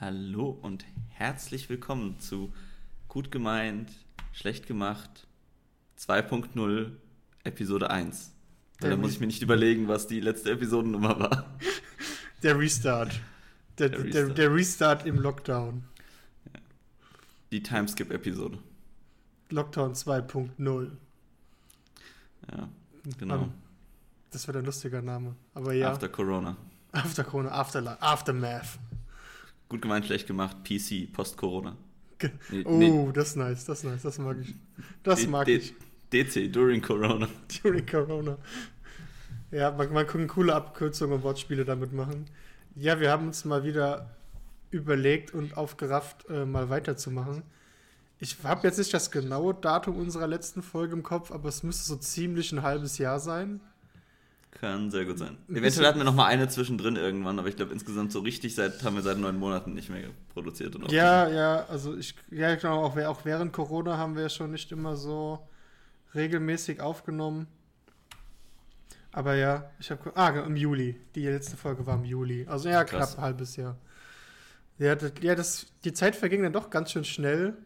Hallo und herzlich willkommen zu Gut gemeint, schlecht gemacht 2.0 Episode 1. Der da muss ich mir nicht überlegen, was die letzte Episodennummer war. Der Restart. Der, Der der, Restart. der Restart im Lockdown. Die Timeskip-Episode. Lockdown 2.0. Ja, genau. Ähm, Das wäre ein lustiger Name. Aber ja, After Corona. After Corona, Afterlife, Aftermath. Gut gemeint, schlecht gemacht, PC, Post-Corona. Nee, Oh, nee, das ist nice, das ist nice, das mag ich. Das D- mag D- ich. DC, during Corona. During Corona. Ja, man, man kann coole Abkürzungen und Wortspiele damit machen. Ja, wir haben uns mal wieder überlegt und aufgerafft, äh, mal weiterzumachen. Ich habe jetzt nicht das genaue Datum unserer letzten Folge im Kopf, aber es müsste so ziemlich ein halbes Jahr sein. Kann sehr gut sein. Ein Eventuell hatten wir noch mal eine zwischendrin irgendwann, aber ich glaube insgesamt so richtig seit, haben wir seit neun Monaten nicht mehr produziert. Und Ja, ja, also ich, ja, genau, auch, auch während Corona haben wir schon nicht immer so regelmäßig aufgenommen. Aber ja, ich habe, ah, im Juli. Die letzte Folge war im Juli. Also ja, Krass. knapp ein halbes Jahr. Ja, das, ja das, die Zeit verging dann doch ganz schön schnell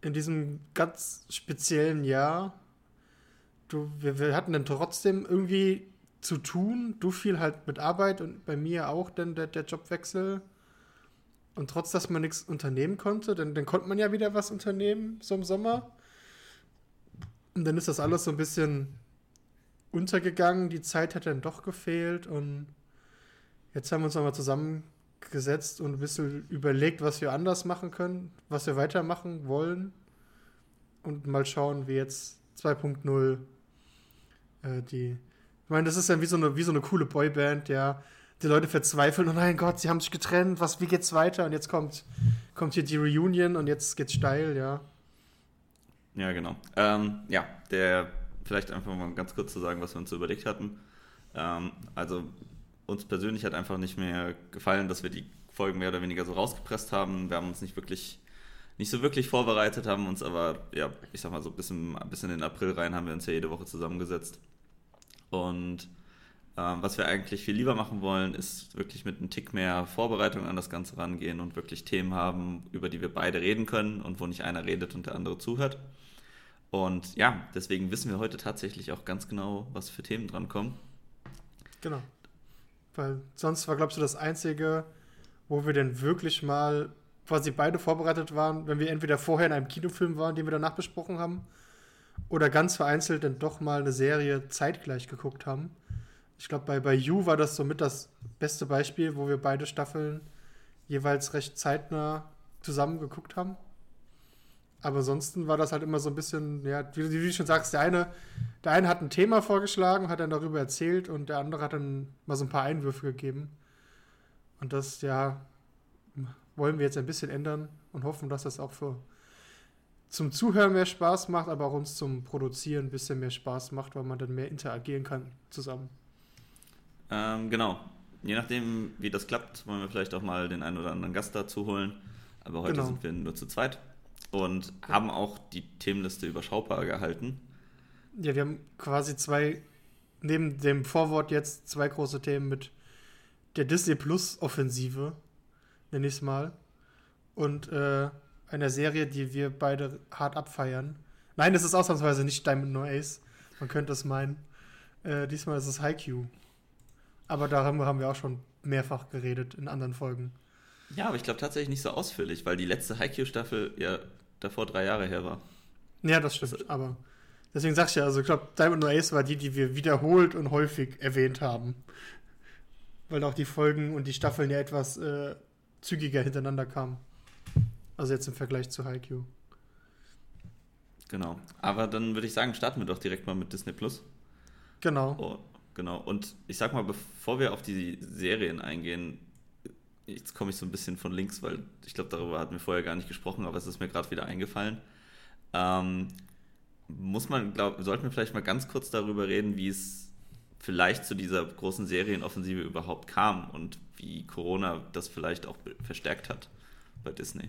in diesem ganz speziellen Jahr. Du, wir, wir hatten dann trotzdem irgendwie zu tun. Du viel halt mit Arbeit und bei mir auch dann der, der Jobwechsel. Und trotz, dass man nichts unternehmen konnte, dann, dann konnte man ja wieder was unternehmen, so im Sommer. Und dann ist das alles so ein bisschen untergegangen. Die Zeit hat dann doch gefehlt. Und jetzt haben wir uns nochmal zusammengesetzt und ein bisschen überlegt, was wir anders machen können, was wir weitermachen wollen. Und mal schauen, wie jetzt 2.0 äh, die. Ich meine, das ist ja wie so eine, wie so eine coole Boyband, ja die Leute verzweifeln, oh nein Gott, sie haben sich getrennt, was, wie geht's weiter? Und jetzt kommt, kommt hier die Reunion und jetzt geht's steil, ja. Ja, genau. Ähm, ja, der, vielleicht einfach mal ganz kurz zu sagen, was wir uns so überlegt hatten. Ähm, also, uns persönlich hat einfach nicht mehr gefallen, dass wir die Folgen mehr oder weniger so rausgepresst haben. Wir haben uns nicht wirklich, nicht so wirklich vorbereitet, haben uns aber, ja, ich sag mal so bis, im, bis in den April rein haben wir uns ja jede Woche zusammengesetzt. Und ähm, was wir eigentlich viel lieber machen wollen, ist wirklich mit einem Tick mehr Vorbereitung an das Ganze rangehen und wirklich Themen haben, über die wir beide reden können und wo nicht einer redet und der andere zuhört. Und ja, deswegen wissen wir heute tatsächlich auch ganz genau, was für Themen drankommen. Genau. Weil sonst war, glaubst du, das Einzige, wo wir denn wirklich mal quasi beide vorbereitet waren, wenn wir entweder vorher in einem Kinofilm waren, den wir danach besprochen haben, oder ganz vereinzelt dann doch mal eine Serie zeitgleich geguckt haben. Ich glaube, bei, bei You war das somit das beste Beispiel, wo wir beide Staffeln jeweils recht zeitnah zusammen geguckt haben. Aber ansonsten war das halt immer so ein bisschen, ja, wie, wie du schon sagst, der eine, der eine hat ein Thema vorgeschlagen, hat dann darüber erzählt und der andere hat dann mal so ein paar Einwürfe gegeben. Und das, ja, wollen wir jetzt ein bisschen ändern und hoffen, dass das auch für zum Zuhören mehr Spaß macht, aber auch uns zum Produzieren ein bisschen mehr Spaß macht, weil man dann mehr interagieren kann zusammen. Ähm, genau. Je nachdem, wie das klappt, wollen wir vielleicht auch mal den einen oder anderen Gast dazu holen. Aber heute Genau. sind wir nur zu zweit und haben auch die Themenliste überschaubar gehalten. Ja, wir haben quasi zwei, neben dem Vorwort jetzt zwei große Themen mit der Disney Plus Offensive, nenne ich es mal, und äh, einer Serie, die wir beide hart abfeiern. Nein, es ist ausnahmsweise nicht Diamond No Ace, man könnte es meinen. Äh, diesmal ist es Haikyuu. Aber darüber haben wir auch schon mehrfach geredet in anderen Folgen. Ja, aber ich glaube tatsächlich nicht so ausführlich, weil die letzte Haikyuu-Staffel ja davor drei Jahre her war. Ja, das stimmt, aber deswegen sag ich ja, also ich glaube, Diamond No Ace war die, die wir wiederholt und häufig erwähnt haben. Weil auch die Folgen und die Staffeln ja etwas äh, zügiger hintereinander kamen. Also jetzt im Vergleich zu Haikyuu. Genau. Aber dann würde ich sagen, starten wir doch direkt mal mit Disney Plus. Genau. Oh, genau. Und ich sag mal, bevor wir auf die Serien eingehen, jetzt komme ich so ein bisschen von links, weil ich glaube, darüber hatten wir vorher gar nicht gesprochen, aber es ist mir gerade wieder eingefallen. Ähm, muss man, glaub, sollten wir vielleicht mal ganz kurz darüber reden, wie es vielleicht zu dieser großen Serienoffensive überhaupt kam und wie Corona das vielleicht auch verstärkt hat bei Disney.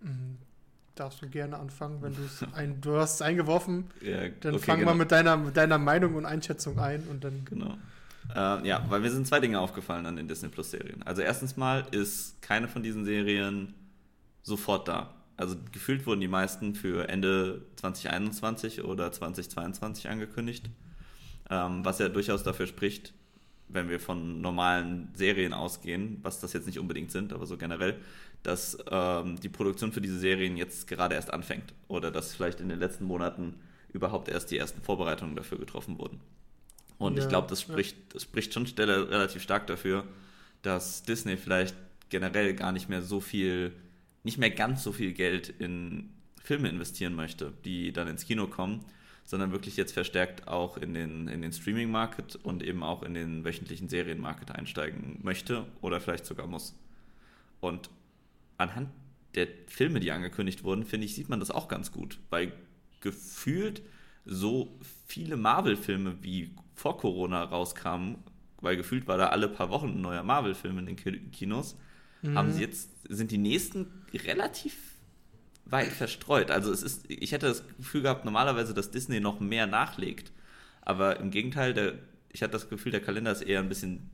Mhm. Darfst du gerne anfangen, wenn du es ein, du hast es eingeworfen, Ja, dann okay, fang genau. mal mit deiner, mit deiner Meinung und Einschätzung ein und dann. Genau. Äh, ja, weil mir sind zwei Dinge aufgefallen an den Disney Plus Serien. Also erstens mal ist keine von diesen Serien sofort da. Also gefühlt wurden die meisten für Ende 2021 oder 2022 angekündigt, ähm, was ja durchaus dafür spricht, wenn wir von normalen Serien ausgehen, was das jetzt nicht unbedingt sind, aber so generell, dass ähm, die Produktion für diese Serien jetzt gerade erst anfängt oder dass vielleicht in den letzten Monaten überhaupt erst die ersten Vorbereitungen dafür getroffen wurden. Und ja, ich glaube, das spricht, das spricht schon Stelle relativ stark dafür, dass Disney vielleicht generell gar nicht mehr so viel, nicht mehr ganz so viel Geld in Filme investieren möchte, die dann ins Kino kommen, sondern wirklich jetzt verstärkt auch in den, in den Streaming-Market und eben auch in den wöchentlichen Serien-Market einsteigen möchte oder vielleicht sogar muss. Und anhand der Filme, die angekündigt wurden, finde ich, sieht man das auch ganz gut, weil gefühlt so viele Marvel-Filme wie vor Corona rauskamen, weil gefühlt war da alle paar Wochen ein neuer Marvel-Film in den Kinos, mhm. haben sie jetzt, sind die nächsten relativ weit verstreut. Also es ist, ich hätte das Gefühl gehabt, normalerweise, dass Disney noch mehr nachlegt. Aber im Gegenteil, der, ich hatte das Gefühl, der Kalender ist eher ein bisschen,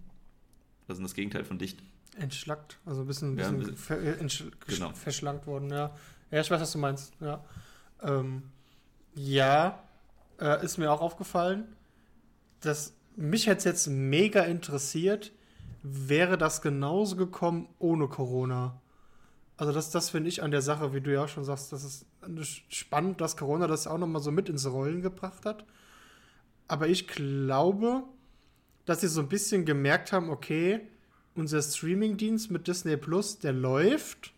was ist das Gegenteil von dicht? Entschlackt, also ein bisschen, ja, bisschen ver, äh, genau. verschlankt worden, ja. Ja, ich weiß, was du meinst, ja. Ähm, ja, äh, ist mir auch aufgefallen. dass mich hätte jetzt mega interessiert, wäre das genauso gekommen ohne Corona. Also das, das finde ich an der Sache, wie du ja auch schon sagst, das ist spannend, dass Corona das auch nochmal so mit ins Rollen gebracht hat. Aber ich glaube, dass sie so ein bisschen gemerkt haben, okay, unser Streamingdienst mit Disney Plus, der läuft,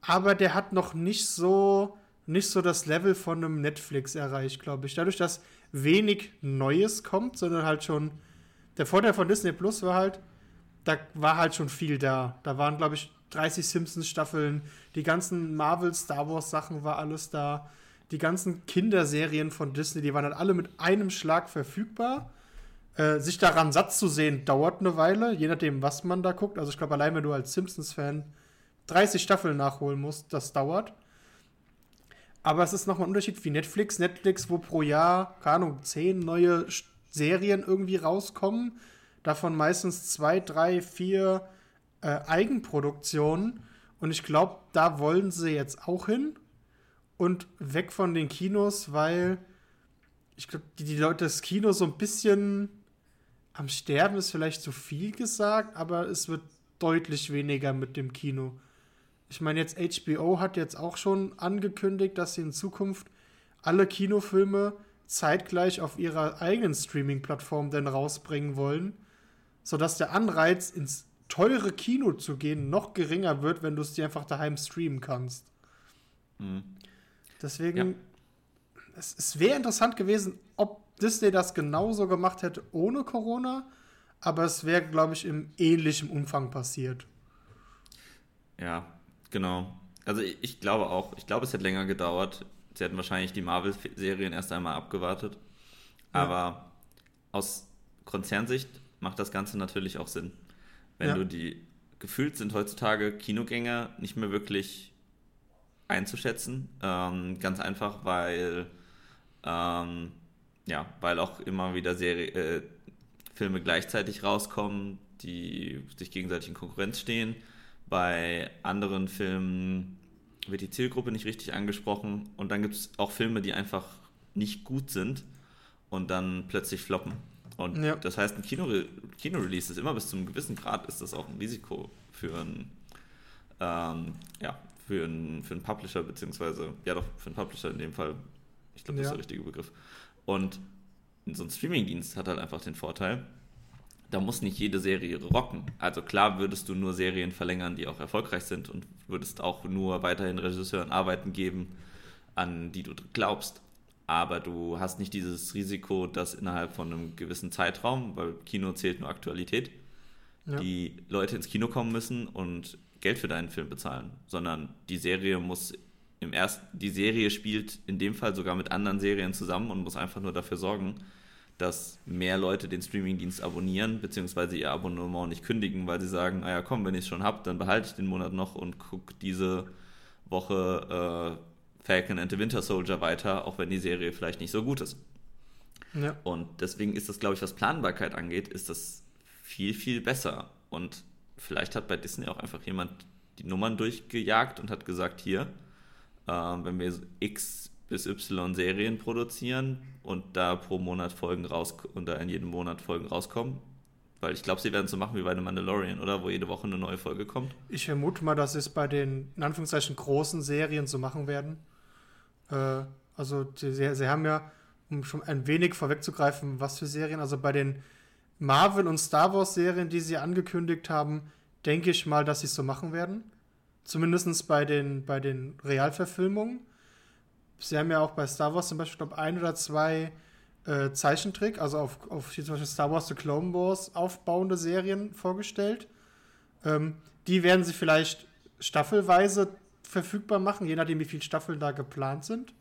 aber der hat noch nicht so nicht so das Level von einem Netflix erreicht, glaube ich. Dadurch, dass wenig Neues kommt, sondern halt schon. Der Vorteil von Disney Plus war halt, da war halt schon viel da. Da waren, glaube ich, 30 Simpsons-Staffeln, die ganzen Marvel, Star Wars-Sachen war alles da. Die ganzen Kinderserien von Disney, die waren dann alle mit einem Schlag verfügbar. Äh, sich daran satt zu sehen, dauert eine Weile, je nachdem, was man da guckt. Also ich glaube, allein wenn du als Simpsons-Fan 30 Staffeln nachholen musst, das dauert. Aber es ist nochmal ein Unterschied wie Netflix. Netflix, wo pro Jahr, keine Ahnung, zehn neue Serien irgendwie rauskommen. Davon meistens zwei, drei, vier äh, Eigenproduktionen. Und ich glaube, da wollen sie jetzt auch hin. Und weg von den Kinos, weil ich glaube, die, die Leute das Kino so ein bisschen am Sterben ist vielleicht zu viel gesagt, aber es wird deutlich weniger mit dem Kino. Ich meine, jetzt HBO hat jetzt auch schon angekündigt, dass sie in Zukunft alle Kinofilme zeitgleich auf ihrer eigenen Streaming-Plattform dann rausbringen wollen, sodass der Anreiz, ins teure Kino zu gehen, noch geringer wird, wenn du es dir einfach daheim streamen kannst. Mhm. Deswegen, ja. es, es wäre interessant gewesen, ob Disney das genauso gemacht hätte ohne Corona, aber es wäre, glaube ich, im ähnlichen Umfang passiert. Ja, Genau. Also ich, ich glaube auch, ich glaube, es hätte länger gedauert. Sie hätten wahrscheinlich die Marvel-Serien erst einmal abgewartet. Ja. Aber aus Konzernsicht macht das Ganze natürlich auch Sinn. Wenn ja. du die, gefühlt sind heutzutage Kinogänger nicht mehr wirklich einzuschätzen. Ähm, ganz einfach, weil, ähm, ja, weil auch immer wieder Serie, äh, Filme gleichzeitig rauskommen, die sich gegenseitig in Konkurrenz stehen bei anderen Filmen wird die Zielgruppe nicht richtig angesprochen und dann gibt es auch Filme, die einfach nicht gut sind und dann plötzlich floppen. Und ja. das heißt, ein Kino-Release Kino ist immer bis zu einem gewissen Grad ist das auch ein Risiko für einen, ähm, ja, für einen, für einen Publisher, beziehungsweise, ja doch, für einen Publisher in dem Fall. Ich glaube, das ja. ist der richtige Begriff. Und so ein Streaming-Dienst hat halt einfach den Vorteil, da muss nicht jede Serie rocken. Also klar würdest du nur Serien verlängern, die auch erfolgreich sind und würdest auch nur weiterhin Regisseuren Arbeiten geben, an die du glaubst. Aber du hast nicht dieses Risiko, dass innerhalb von einem gewissen Zeitraum, weil Kino zählt nur Aktualität, ja. die Leute ins Kino kommen müssen und Geld für deinen Film bezahlen, sondern die Serie muss im ersten, die Serie spielt in dem Fall sogar mit anderen Serien zusammen und muss einfach nur dafür sorgen, dass mehr Leute den Streamingdienst abonnieren, beziehungsweise ihr Abonnement nicht kündigen, weil sie sagen, naja, komm, wenn ich es schon habe, dann behalte ich den Monat noch und gucke diese Woche äh, Falcon and the Winter Soldier weiter, auch wenn die Serie vielleicht nicht so gut ist. Ja. Und deswegen ist das, glaube ich, was Planbarkeit angeht, ist das viel, viel besser. Und vielleicht hat bei Disney auch einfach jemand die Nummern durchgejagt und hat gesagt, hier, äh, wenn wir X bis Y Serien produzieren und da pro Monat Folgen raus und da in jedem Monat Folgen rauskommen, weil ich glaube, sie werden so machen wie bei The Mandalorian, oder? Wo jede Woche eine neue Folge kommt. Ich vermute mal, dass sie es bei den, in Anführungszeichen, großen Serien so machen werden. Äh, also, sie, sie haben ja, um schon ein wenig vorwegzugreifen, was für Serien, also bei den Marvel- und Star Wars-Serien, die sie angekündigt haben, denke ich mal, dass sie es so machen werden. Zumindest bei den, bei den Realverfilmungen. Sie haben ja auch bei Star Wars zum Beispiel, glaube ein oder zwei äh, Zeichentrick, also auf, auf zum Beispiel Star Wars The Clone Wars aufbauende Serien vorgestellt. Ähm, die werden sie vielleicht staffelweise verfügbar machen, je nachdem, wie viele Staffeln da geplant sind.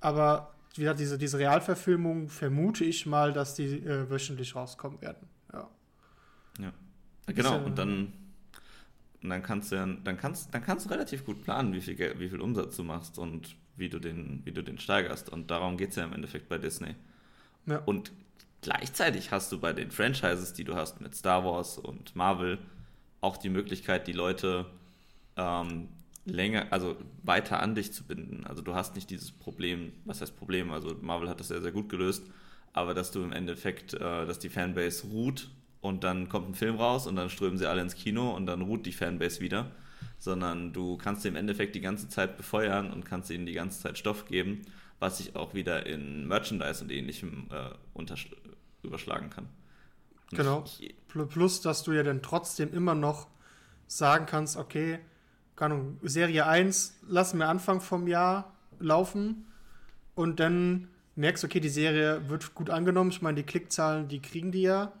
Aber wieder diese, diese Realverfilmung vermute ich mal, dass die äh, wöchentlich rauskommen werden. Ja. Ja. Genau, ja, und dann, und dann kannst du dann kannst, dann kannst du relativ gut planen, wie viel, wie viel Umsatz du machst und wie du den, wie du den steigerst. Und darum geht es ja im Endeffekt bei Disney. Ja. Und gleichzeitig hast du bei den Franchises, die du hast mit Star Wars und Marvel, auch die Möglichkeit, die Leute ähm, länger, also weiter an dich zu binden. Also du hast nicht dieses Problem, was heißt Problem, also Marvel hat das sehr, sehr gut gelöst, aber dass du im Endeffekt, äh, dass die Fanbase ruht und dann kommt ein Film raus und dann strömen sie alle ins Kino und dann ruht die Fanbase wieder sondern du kannst sie im Endeffekt die ganze Zeit befeuern und kannst ihnen die ganze Zeit Stoff geben, was sich auch wieder in Merchandise und ähnlichem äh, überschlagen kann. Genau. Plus, dass du ja dann trotzdem immer noch sagen kannst, okay, keine Ahnung, Serie 1 lassen wir Anfang vom Jahr laufen und dann merkst, okay, die Serie wird gut angenommen. Ich meine, die Klickzahlen, die kriegen die ja.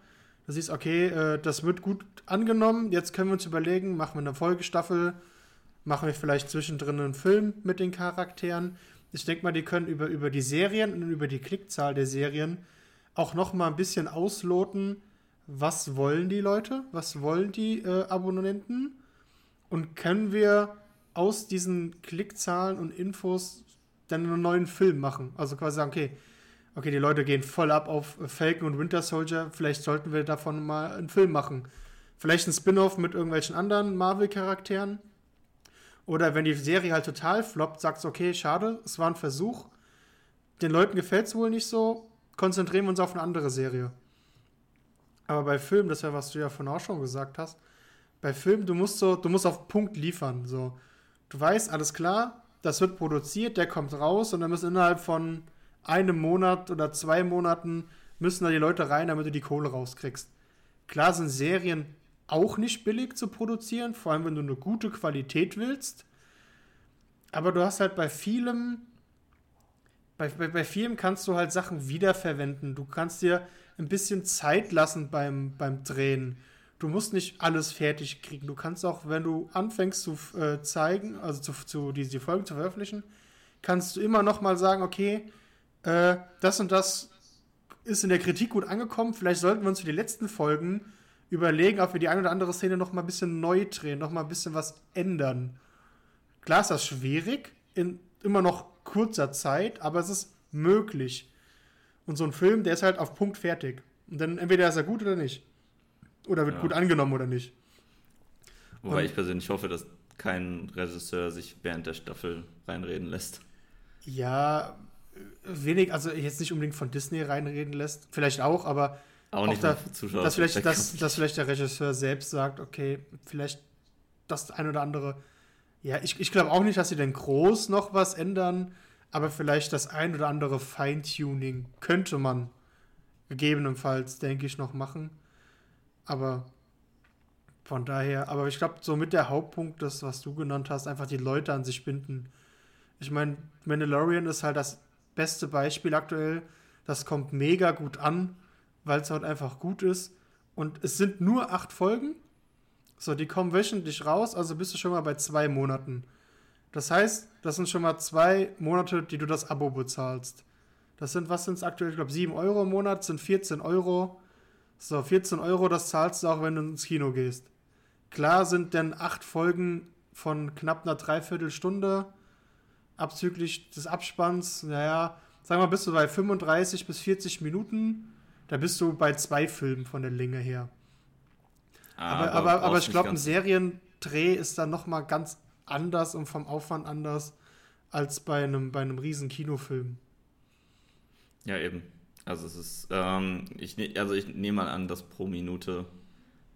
Du siehst, okay, äh, das wird gut angenommen, jetzt können wir uns überlegen, machen wir eine Folgestaffel, machen wir vielleicht zwischendrin einen Film mit den Charakteren. Ich denke mal, die können über, über die Serien und über die Klickzahl der Serien auch noch mal ein bisschen ausloten, was wollen die Leute, was wollen die äh, Abonnenten und können wir aus diesen Klickzahlen und Infos dann einen neuen Film machen. Also quasi sagen, okay, okay, die Leute gehen voll ab auf Falcon und Winter Soldier, vielleicht sollten wir davon mal einen Film machen. Vielleicht ein Spin-off mit irgendwelchen anderen Marvel-Charakteren. Oder wenn die Serie halt total floppt, sagst okay, schade, es war ein Versuch. Den Leuten gefällt es wohl nicht so, konzentrieren wir uns auf eine andere Serie. Aber bei Filmen, das ist ja, was du ja von auch schon gesagt hast, bei Filmen, du musst so, du musst auf Punkt liefern. So. Du weißt, alles klar, das wird produziert, der kommt raus und dann müssen innerhalb von einem Monat oder zwei Monaten müssen da die Leute rein, damit du die Kohle rauskriegst. Klar sind Serien auch nicht billig zu produzieren, vor allem wenn du eine gute Qualität willst. Aber du hast halt bei vielem, bei, bei, bei vielem kannst du halt Sachen wiederverwenden. Du kannst dir ein bisschen Zeit lassen beim, beim Drehen. Du musst nicht alles fertig kriegen. Du kannst auch, wenn du anfängst zu äh, zeigen, also zu, zu die, Folgen zu veröffentlichen, kannst du immer noch mal sagen, okay, äh, das und das ist in der Kritik gut angekommen. Vielleicht sollten wir uns für die letzten Folgen überlegen, ob wir die eine oder andere Szene noch mal ein bisschen neu drehen, noch mal ein bisschen was ändern. Klar ist das schwierig, in immer noch kurzer Zeit, aber es ist möglich. Und so ein Film, der ist halt auf Punkt fertig. Und dann entweder ist er gut oder nicht. Oder wird ja. gut angenommen oder nicht. Wobei Und, ich persönlich hoffe, dass kein Regisseur sich während der Staffel reinreden lässt. Ja, wenig, also jetzt nicht unbedingt von Disney reinreden lässt, vielleicht auch, aber auch, auch da, dass, vielleicht, dass, dass vielleicht der Regisseur selbst sagt, okay, vielleicht das ein oder andere. Ja, ich, ich glaube auch nicht, dass sie denn groß noch was ändern, aber vielleicht das ein oder andere Feintuning könnte man gegebenenfalls, denke ich, noch machen. Aber von daher, aber ich glaube, so mit der Hauptpunkt, das, was du genannt hast, einfach die Leute an sich binden. Ich meine, Mandalorian ist halt das beste Beispiel aktuell. Das kommt mega gut an, weil es halt einfach gut ist. Und es sind nur acht Folgen. So, die kommen wöchentlich raus, also bist du schon mal bei zwei Monaten. Das heißt, das sind schon mal zwei Monate, die du das Abo bezahlst. Das sind, was sind es aktuell? Ich glaube, 7 Euro im Monat sind 14 Euro. So, 14 Euro, das zahlst du auch, wenn du ins Kino gehst. Klar sind denn acht Folgen von knapp einer Dreiviertelstunde abzüglich des Abspanns, naja, sagen wir mal, bist du bei 35 bis 40 Minuten, da bist du bei zwei Filmen von der Länge her. aber, aber, aber, aber ich glaube, ein Seriendreh ist dann nochmal ganz anders und vom Aufwand anders als bei einem, bei einem riesen Kinofilm. Ja, eben. Also es ist, ähm, ich, ne, also ich nehme mal an, dass pro Minute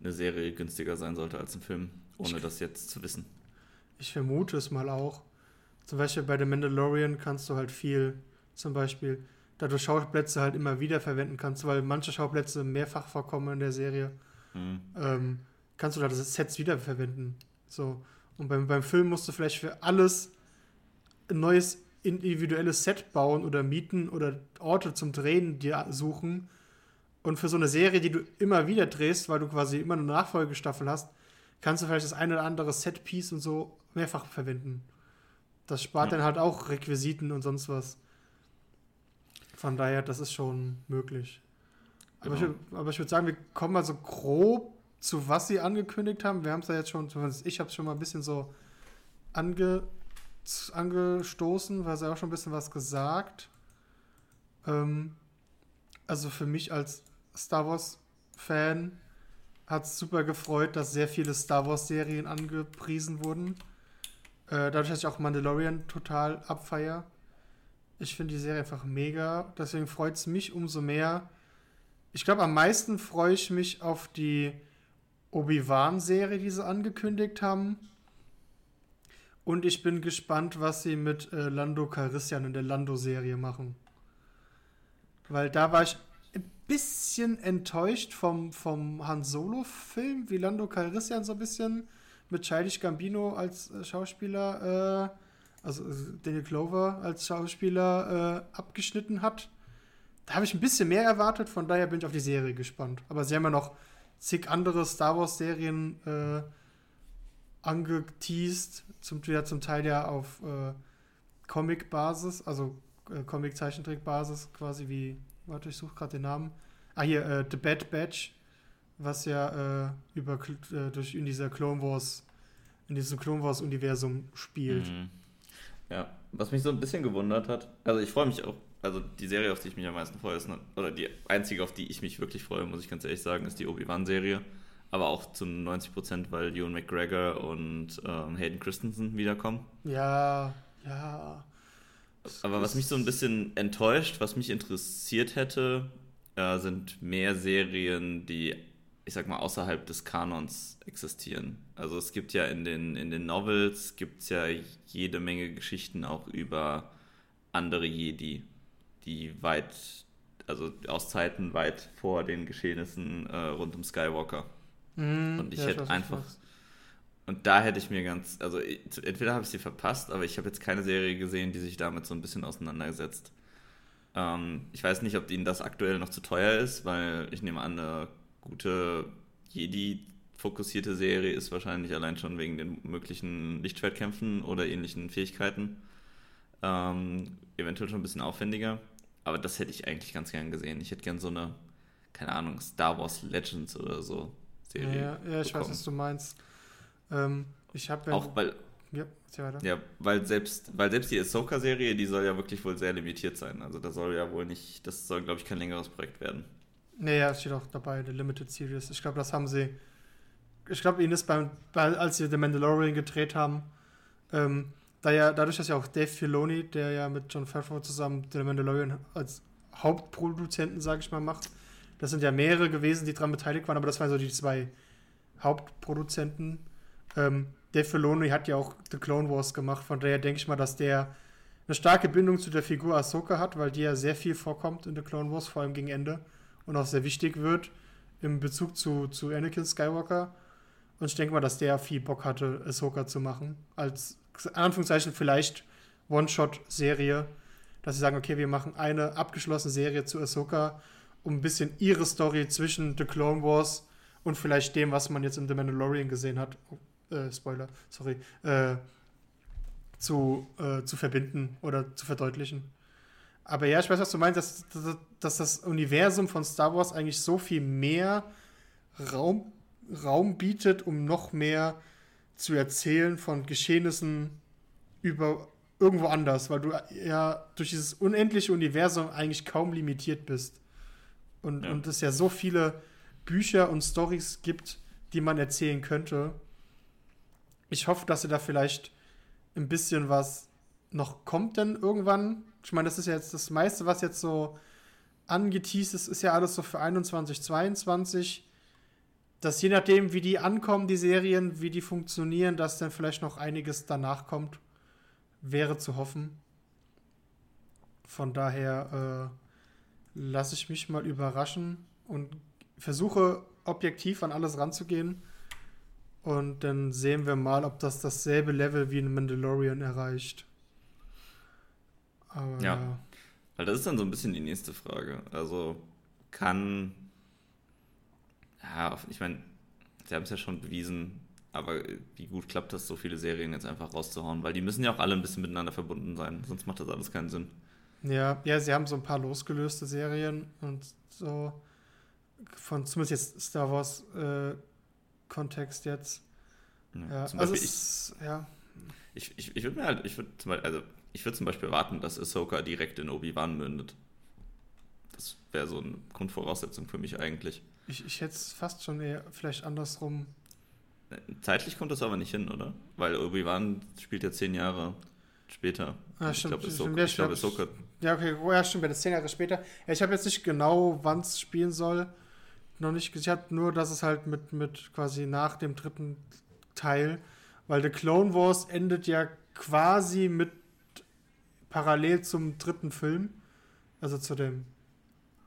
eine Serie günstiger sein sollte als ein Film, ohne ich, das jetzt zu wissen. Ich vermute es mal auch. Zum Beispiel bei The Mandalorian kannst du halt viel, zum Beispiel, da du Schauplätze halt immer wieder verwenden kannst, weil manche Schauplätze mehrfach vorkommen in der Serie, mhm. ähm, kannst du da das Sets wiederverwenden. So. Und beim, beim Film musst du vielleicht für alles ein neues individuelles Set bauen oder mieten oder Orte zum Drehen dir suchen. Und für so eine Serie, die du immer wieder drehst, weil du quasi immer eine Nachfolgestaffel hast, kannst du vielleicht das eine oder andere Set-Piece und so mehrfach verwenden. Das spart ja. dann halt auch Requisiten und sonst was. Von daher, das ist schon möglich. Aber, genau. ich, aber ich würde sagen, wir kommen mal so grob zu was sie angekündigt haben. Wir haben es ja jetzt schon, ich habe es schon mal ein bisschen so ange, angestoßen, weil sie auch schon ein bisschen was gesagt. Ähm, also für mich als Star Wars-Fan hat es super gefreut, dass sehr viele Star Wars-Serien angepriesen wurden. Äh, dadurch, dass ich auch Mandalorian total abfeier. Ich finde die Serie einfach mega. Deswegen freut es mich umso mehr. Ich glaube, am meisten freue ich mich auf die Obi-Wan-Serie, die sie angekündigt haben. Und ich bin gespannt, was sie mit äh, Lando Calrissian in der Lando-Serie machen. Weil da war ich ein bisschen enttäuscht vom, vom Han Solo-Film, wie Lando Calrissian so ein bisschen mit Childish Gambino als äh, Schauspieler, äh, also äh, Daniel Clover als Schauspieler äh, abgeschnitten hat. Da habe ich ein bisschen mehr erwartet, von daher bin ich auf die Serie gespannt. Aber sie haben ja noch zig andere Star Wars-Serien äh, angeteased, zum, ja, zum Teil ja auf äh, Comic-Basis, also äh, Comic-Zeichentrick-Basis, quasi wie, warte, ich suche gerade den Namen. Ah, hier, äh, The Bad Batch, was ja äh, über, äh, durch in dieser Clone Wars, in diesem Clone Wars-Universum spielt. Mhm. Ja, was mich so ein bisschen gewundert hat, also ich freue mich auch also die Serie, auf die ich mich am meisten freue, ist, oder die einzige, auf die ich mich wirklich freue, muss ich ganz ehrlich sagen, ist die Obi-Wan-Serie. Aber auch zu 90 Prozent, weil Ewan McGregor und ähm, Hayden Christensen wiederkommen. Ja, ja. Aber was mich so ein bisschen enttäuscht, was mich interessiert hätte, äh, sind mehr Serien, die, ich sag mal, außerhalb des Kanons existieren. Also es gibt ja in den, in den Novels, gibt ja jede Menge Geschichten auch über andere Jedi die weit, also aus Zeiten weit vor den Geschehnissen äh, rund um Skywalker. Mm, und ich ja, hätte einfach. Und da hätte ich mir ganz, also entweder habe ich sie verpasst, aber ich habe jetzt keine Serie gesehen, die sich damit so ein bisschen auseinandersetzt. Ähm, ich weiß nicht, ob ihnen das aktuell noch zu teuer ist, weil ich nehme an, eine gute Jedi-fokussierte Serie ist wahrscheinlich allein schon wegen den möglichen Lichtschwertkämpfen oder ähnlichen Fähigkeiten ähm, eventuell schon ein bisschen aufwendiger. Aber das hätte ich eigentlich ganz gern gesehen. Ich hätte gern so eine, keine Ahnung, Star Wars Legends oder so Serie. Ja, ja, ich bekommen. weiß, was du meinst. Ähm, ich habe ja. Auch weil. Ja, ja, weil selbst, weil selbst die Ahsoka-Serie, die soll ja wirklich wohl sehr limitiert sein. Also da soll ja wohl nicht, das soll, glaube ich, kein längeres Projekt werden. Naja, es steht auch dabei, The Limited Series. Ich glaube, das haben sie. Ich glaube, ihnen ist beim, als sie The Mandalorian gedreht haben, ähm, da ja, dadurch, dass ja auch Dave Filoni, der ja mit John Favreau zusammen The Mandalorian als Hauptproduzenten, sage ich mal, macht, das sind ja mehrere gewesen, die daran beteiligt waren, aber das waren so die zwei Hauptproduzenten. Ähm, Dave Filoni hat ja auch The Clone Wars gemacht, von daher denke ich mal, dass der eine starke Bindung zu der Figur Ahsoka hat, weil die ja sehr viel vorkommt in The Clone Wars, vor allem gegen Ende und auch sehr wichtig wird im Bezug zu, zu Anakin Skywalker. Und ich denke mal, dass der viel Bock hatte, Ahsoka zu machen, als Anführungszeichen vielleicht One-Shot-Serie, dass sie sagen, okay, wir machen eine abgeschlossene Serie zu Ahsoka, um ein bisschen ihre Story zwischen The Clone Wars und vielleicht dem, was man jetzt in The Mandalorian gesehen hat, oh, äh, Spoiler, sorry, äh, zu, äh, zu verbinden oder zu verdeutlichen. Aber ja, ich weiß, was du meinst, dass, dass, dass das Universum von Star Wars eigentlich so viel mehr Raum, Raum bietet, um noch mehr zu erzählen von Geschehnissen über irgendwo anders, weil du ja durch dieses unendliche Universum eigentlich kaum limitiert bist. Und, ja. und es ja so viele Bücher und Stories gibt, die man erzählen könnte. Ich hoffe, dass sie da vielleicht ein bisschen was noch kommt denn irgendwann. Ich meine, das ist ja jetzt das meiste, was jetzt so angeteased ist, ist ja alles so für 21, 22. Dass je nachdem, wie die ankommen, die Serien, wie die funktionieren, dass dann vielleicht noch einiges danach kommt, wäre zu hoffen. Von daher äh, lasse ich mich mal überraschen und versuche objektiv an alles ranzugehen. Und dann sehen wir mal, ob das dasselbe Level wie in Mandalorian erreicht. Aber ja. Weil das ist dann so ein bisschen die nächste Frage. Also kann. Ja, ich meine, sie haben es ja schon bewiesen, aber wie gut klappt das, so viele Serien jetzt einfach rauszuhauen? Weil die müssen ja auch alle ein bisschen miteinander verbunden sein, sonst macht das alles keinen Sinn. Ja, ja, sie haben so ein paar losgelöste Serien und so von zumindest jetzt Star Wars äh, Kontext jetzt. Ja, ja also ich, es, ja. Ich, ich, ich würde mir halt, ich würde zum Beispiel, also ich würde zum Beispiel erwarten, dass Ahsoka direkt in Obi-Wan mündet. Das wäre so eine Grundvoraussetzung für mich eigentlich. Ich, ich hätte es fast schon eher vielleicht andersrum. Zeitlich kommt das aber nicht hin, oder? Weil Obi-Wan spielt ja zehn Jahre später. Ah, ich glaube, Ahsoka, ich glaube, Ahsoka. Ja, okay, oh, ja, stimmt, das zehn Jahre später. Ja, ich habe jetzt nicht genau, wann es spielen soll. Noch nicht gesichert, nur, dass es halt mit, mit quasi nach dem dritten Teil, weil The Clone Wars endet ja quasi mit parallel zum dritten Film, also zu dem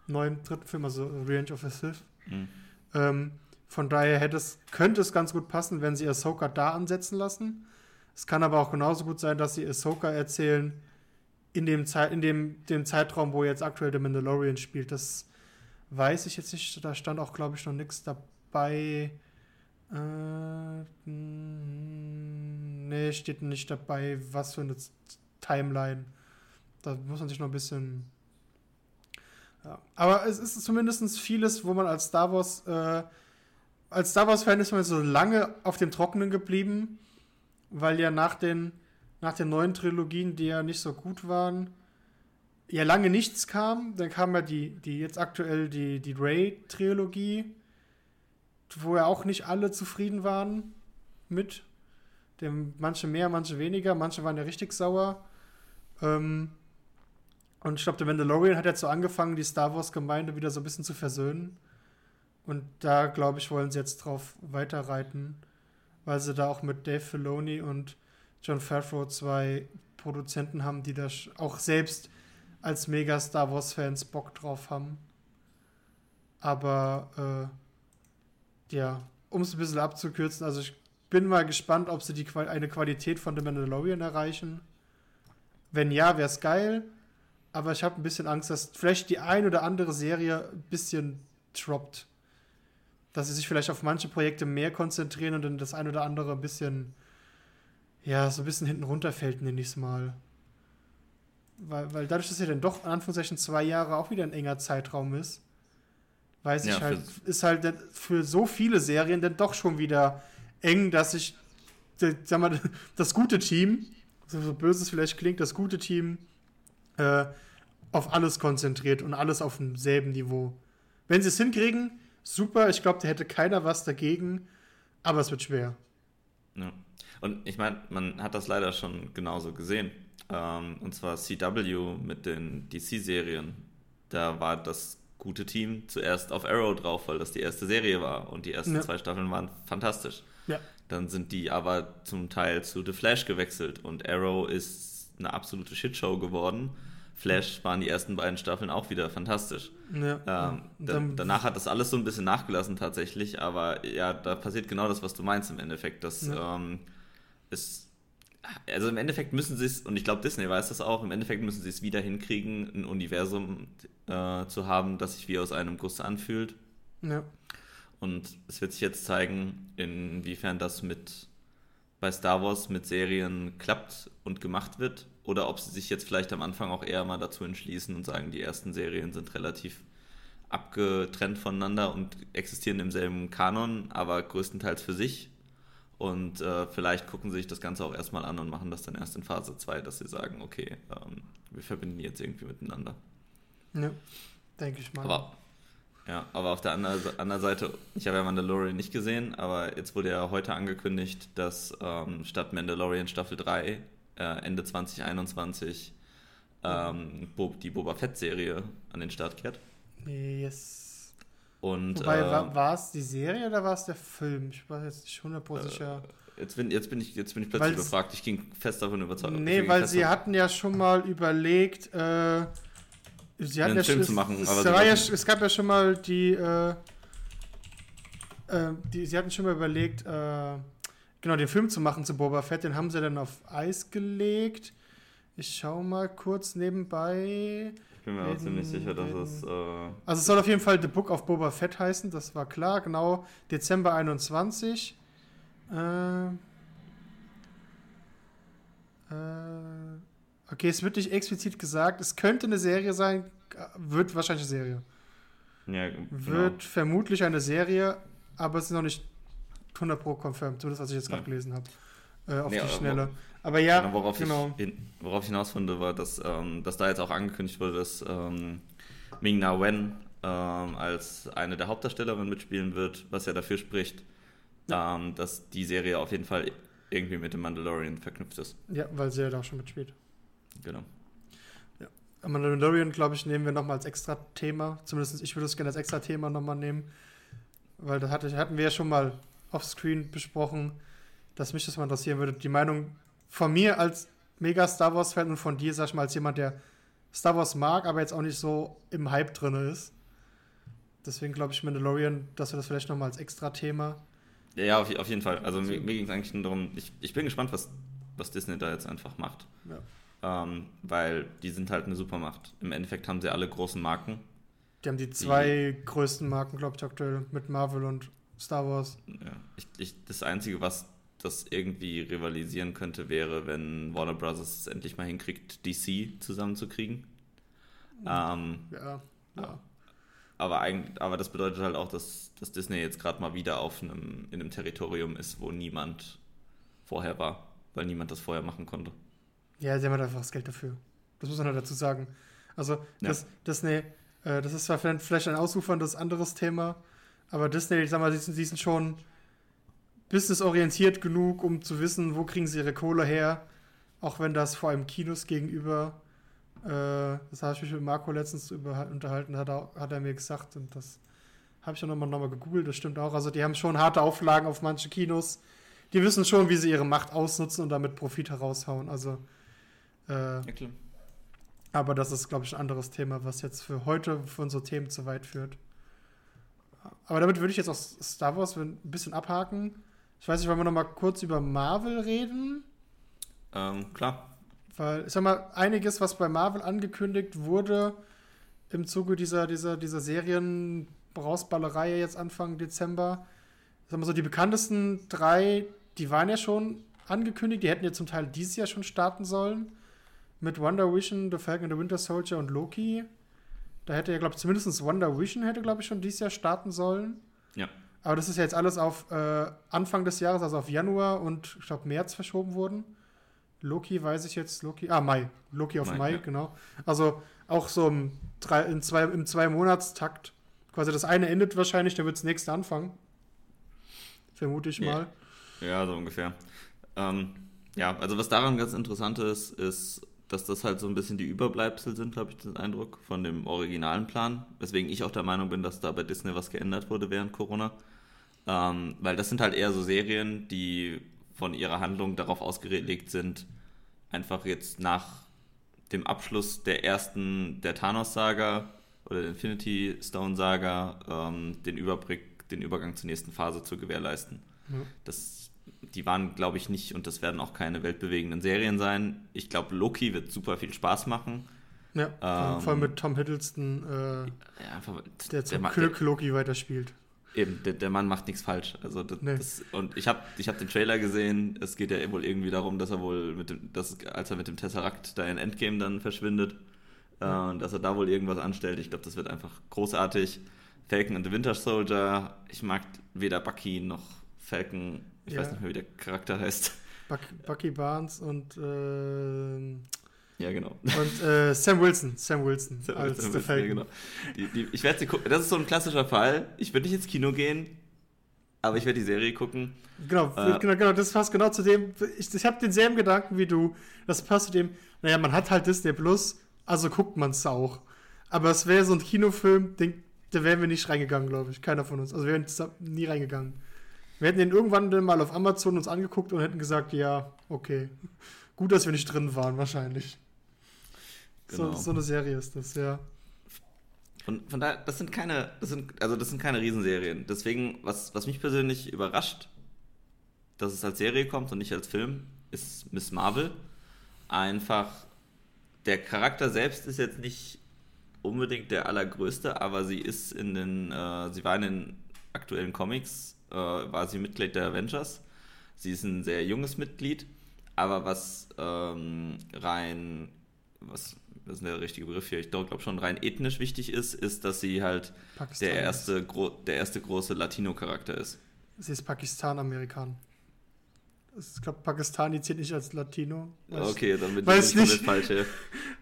neuen dritten Film, also Revenge of the Sith. Mhm. Ähm, von daher hätte es, könnte es ganz gut passen, wenn sie Ahsoka da ansetzen lassen. Es kann aber auch genauso gut sein, dass sie Ahsoka erzählen in dem, Zeit, in dem, dem Zeitraum, wo jetzt aktuell der Mandalorian spielt. Das weiß ich jetzt nicht. Da stand auch, glaube ich, noch nichts dabei. Äh, nee, steht nicht dabei, was für eine Timeline. Da muss man sich noch ein bisschen. Ja. Aber es ist zumindest vieles, wo man als Star Wars, äh, als Star Wars-Fan ist man so lange auf dem Trockenen geblieben, weil ja nach den, nach den neuen Trilogien, die ja nicht so gut waren, ja lange nichts kam. Dann kam ja die, die jetzt aktuell die, die Ray-Trilogie, wo ja auch nicht alle zufrieden waren mit. Dem, manche mehr, manche weniger, manche waren ja richtig sauer. Ähm, und ich glaube, der Mandalorian hat jetzt so angefangen, die Star Wars-Gemeinde wieder so ein bisschen zu versöhnen. Und da, glaube ich, wollen sie jetzt drauf weiterreiten, weil sie da auch mit Dave Filoni und John Favreau zwei Produzenten haben, die da auch selbst als mega Star Wars-Fans Bock drauf haben. Aber äh, ja, um es ein bisschen abzukürzen, also ich bin mal gespannt, ob sie die, eine Qualität von The Mandalorian erreichen. Wenn ja, wäre es geil aber ich habe ein bisschen Angst, dass vielleicht die ein oder andere Serie ein bisschen droppt. Dass sie sich vielleicht auf manche Projekte mehr konzentrieren und dann das ein oder andere ein bisschen, ja, so ein bisschen hinten runterfällt, nenne ich es mal. Weil, weil dadurch, dass ja dann doch in Anführungszeichen zwei Jahre auch wieder ein enger Zeitraum ist, weiß ja, ich halt, ist halt für so viele Serien dann doch schon wieder eng, dass ich, sag mal, das gute Team, so böse es vielleicht klingt, das gute Team äh, auf alles konzentriert und alles auf demselben Niveau. Wenn sie es hinkriegen, super. Ich glaube, da hätte keiner was dagegen, aber es wird schwer. Ja. Und ich meine, man hat das leider schon genauso gesehen. Ähm, und zwar CW mit den DC-Serien. Da war das gute Team zuerst auf Arrow drauf, weil das die erste Serie war und die ersten ja. zwei Staffeln waren fantastisch. Ja. Dann sind die aber zum Teil zu The Flash gewechselt und Arrow ist eine absolute Shitshow geworden Flash waren die ersten beiden Staffeln auch wieder fantastisch. Ja, ähm, da, danach hat das alles so ein bisschen nachgelassen tatsächlich, aber ja, da passiert genau das, was du meinst im Endeffekt. Dass ja. ähm, es, also im Endeffekt müssen sie es, und ich glaube Disney weiß das auch, im Endeffekt müssen sie es wieder hinkriegen, ein Universum äh, zu haben, das sich wie aus einem Guss anfühlt. Ja. Und es wird sich jetzt zeigen, inwiefern das mit bei Star Wars mit Serien klappt und gemacht wird oder ob sie sich jetzt vielleicht am Anfang auch eher mal dazu entschließen und sagen, die ersten Serien sind relativ abgetrennt voneinander und existieren im selben Kanon, aber größtenteils für sich. Und äh, vielleicht gucken sie sich das Ganze auch erstmal an und machen das dann erst in Phase 2, dass sie sagen, okay, ähm, wir verbinden die jetzt irgendwie miteinander. Ja, denke ich mal. Aber, ja, aber auf der anderen, anderen Seite, ich habe ja Mandalorian nicht gesehen, aber jetzt wurde ja heute angekündigt, dass ähm, statt Mandalorian Staffel 3 äh, Ende 2021 ähm, die Boba Fett-Serie an den Start kehrt. Yes. Und, Wobei, äh, war, es die Serie oder war es der Film? Ich war jetzt nicht 100% sicher. Jetzt bin, jetzt bin ich, jetzt bin ich plötzlich Weil- befragt. Ich ging fest davon überzeugt. Nee, weil sie davon- hatten ja schon mal überlegt, äh, sie hatten Einen ja Film schon- zu machen, es, aber ja, es gab ja schon mal die, äh, äh, die, sie hatten schon mal überlegt, äh, genau, den Film zu machen zu Boba Fett, den haben sie dann auf Eis gelegt. Ich schau mal kurz nebenbei. Ich bin mir auch ziemlich sicher, dass es. Äh, Also es soll auf jeden Fall The Book of Boba Fett heißen, das war klar, genau. Dezember 21. Äh, äh, okay, es wird nicht explizit gesagt. Es könnte eine Serie sein, wird wahrscheinlich eine Serie. ja, genau. Wird vermutlich eine Serie, aber es ist noch nicht 100 pro confirmed, zumindest was ich jetzt gerade Ja. gelesen habe. Äh, auf Nee, die aber- Schnelle. Aber ja, Genau, worauf, genau. ich, hin, worauf ich hinaus finde, war, dass, ähm, dass da jetzt auch angekündigt wurde, dass ähm, Ming Na Wen ähm, als eine der Hauptdarstellerinnen mitspielen wird, was ja dafür spricht, ähm, dass die Serie auf jeden Fall irgendwie mit dem Mandalorian verknüpft ist. Ja, weil sie ja da auch schon mitspielt. Genau. Mandalorian, glaube ich, nehmen wir nochmal als extra Thema. Zumindest ich würde es gerne als extra Thema nochmal nehmen. Weil das hatte, hatten wir ja schon mal offscreen besprochen, dass mich das mal interessieren würde. Die Meinung von mir als mega Star Wars-Fan und von dir, sag ich mal, als jemand, der Star Wars mag, aber jetzt auch nicht so im Hype drin ist. Deswegen glaube ich Mandalorian, dass wir das vielleicht nochmal als extra Thema. Ja, ja auf, auf jeden Fall. Also mir, mir ging es eigentlich nur darum, ich, ich bin gespannt, was, was Disney da jetzt einfach macht. Ja. Ähm, weil die sind halt eine Supermacht. Im Endeffekt haben sie alle großen Marken. Die haben die zwei größten Marken, glaube ich, aktuell mit Marvel und Star Wars. Ja, ich, ich, das Einzige, was das irgendwie rivalisieren könnte, wäre, wenn Warner Bros. es endlich mal hinkriegt, DC zusammenzukriegen. Ähm, Ja. ja. aber, eigentlich, aber das bedeutet halt auch, dass, dass Disney jetzt gerade mal wieder auf einem, in einem Territorium ist, wo niemand vorher war, weil niemand das vorher machen konnte. Ja, sie haben halt einfach das Geld dafür. Das muss man halt dazu sagen. Also, das, Disney, äh, das ist zwar vielleicht ein ausuferndes anderes Thema, aber Disney, ich sag mal, sie sind, sie sind schon businessorientiert genug, um zu wissen, wo kriegen sie ihre Kohle her. Auch wenn das vor allem Kinos gegenüber, äh, das habe ich mich mit Marco letztens über, unterhalten, hat er, hat er mir gesagt und das habe ich dann nochmal noch mal gegoogelt, das stimmt auch. Also die haben schon harte Auflagen auf manche Kinos. Die wissen schon, wie sie ihre Macht ausnutzen und damit Profit heraushauen. Also äh, Ja, klar. aber das ist, glaube ich, ein anderes Thema, was jetzt für heute für unsere Themen zu weit führt. Aber damit würde ich jetzt auch Star Wars ein bisschen abhaken. Ich weiß nicht, wollen wir noch mal kurz über Marvel reden? Ähm, klar. Weil, ich sag mal, einiges, was bei Marvel angekündigt wurde, im Zuge dieser, dieser, dieser Serien-Rausballerei jetzt Anfang Dezember, ich sag mal so, die bekanntesten drei, die waren ja schon angekündigt, die hätten ja zum Teil dieses Jahr schon starten sollen. Mit Wonder Vision, The Falcon and the Winter Soldier und Loki. Da hätte ja, glaube ich, zumindest Wonder Vision hätte, glaube ich, schon dieses Jahr starten sollen. Ja. Aber das ist ja jetzt alles auf äh, Anfang des Jahres, also auf Januar und ich glaube März verschoben worden. Loki weiß ich jetzt, Loki, ah, Mai. Loki auf Mai, Mai, ja. genau. Also auch so im, drei, in zwei, im Zwei-Monats-Takt. Quasi das eine endet wahrscheinlich, dann wird das nächste anfangen. Vermute ich Ja. mal. Ja, so ungefähr. Ähm, ja, also was daran ganz interessant ist, ist, dass das halt so ein bisschen die Überbleibsel sind, habe ich den Eindruck, von dem originalen Plan. Weswegen ich auch der Meinung bin, dass da bei Disney was geändert wurde während Corona. Ähm, weil das sind halt eher so Serien, die von ihrer Handlung darauf ausgelegt sind, einfach jetzt nach dem Abschluss der ersten, der Thanos-Saga oder der Infinity Stone-Saga, ähm, den, Überblick, den Übergang zur nächsten Phase zu gewährleisten. Ja. Das, die waren, glaube ich, nicht und das werden auch keine weltbewegenden Serien sein. Ich glaube, Loki wird super viel Spaß machen. Ja, Ähm, vor allem mit Tom Hiddleston, äh, Ja, einfach, der zum Glück Loki weiterspielt. Eben, der, der Mann macht nichts falsch. Also das, Nee. das, und ich habe ich hab den Trailer gesehen. Es geht ja wohl irgendwie darum, dass er wohl mit dem, dass, als er mit dem Tesseract da in Endgame dann verschwindet, äh, und dass er da wohl irgendwas anstellt. Ich glaube, das wird einfach großartig. Falcon and the Winter Soldier. Ich mag weder Bucky noch Falcon Ich Ja. weiß nicht mehr, wie der Charakter heißt. Buck, Bucky Barnes und, äh, Ja, genau. und äh, Sam Wilson. Sam Wilson Sam als Wilson, der ja, genau. Die, die, ich werde sie gucken. Das ist so ein klassischer Fall. Ich würde nicht ins Kino gehen, aber ich werde die Serie gucken. Genau, Äh. genau, genau, das passt genau zu dem. Ich, ich habe denselben Gedanken wie du. Das passt zu dem, naja, man hat halt Disney Plus, also guckt man es auch. Aber es wäre so ein Kinofilm, den, da wären wir nicht reingegangen, glaube ich. Keiner von uns. Also wir wären nie reingegangen. Wir hätten den irgendwann mal auf Amazon uns angeguckt und hätten gesagt, ja, okay. Gut, dass wir nicht drin waren, wahrscheinlich. Genau. So, so eine Serie ist das, ja. Von, von daher, das sind keine, das sind, also das sind keine Riesenserien. Deswegen, was, was mich persönlich überrascht, dass es als Serie kommt und nicht als Film, ist Miss Marvel. Einfach, der Charakter selbst ist jetzt nicht unbedingt der allergrößte, aber sie ist in den, äh, sie war in den aktuellen Comics, äh, war sie Mitglied der Avengers. Sie ist ein sehr junges Mitglied, aber was ähm, rein, was, was ist der richtige Begriff hier? Ich glaube schon rein ethnisch wichtig ist, ist, dass sie halt Pakistan. der erste, der erste große Latino-Charakter ist. Sie ist Pakistan-Amerikan. Ich glaube, Pakistani zählt nicht als Latino. Weiß- Okay, dann bin weiß ich nicht. falsch. ja.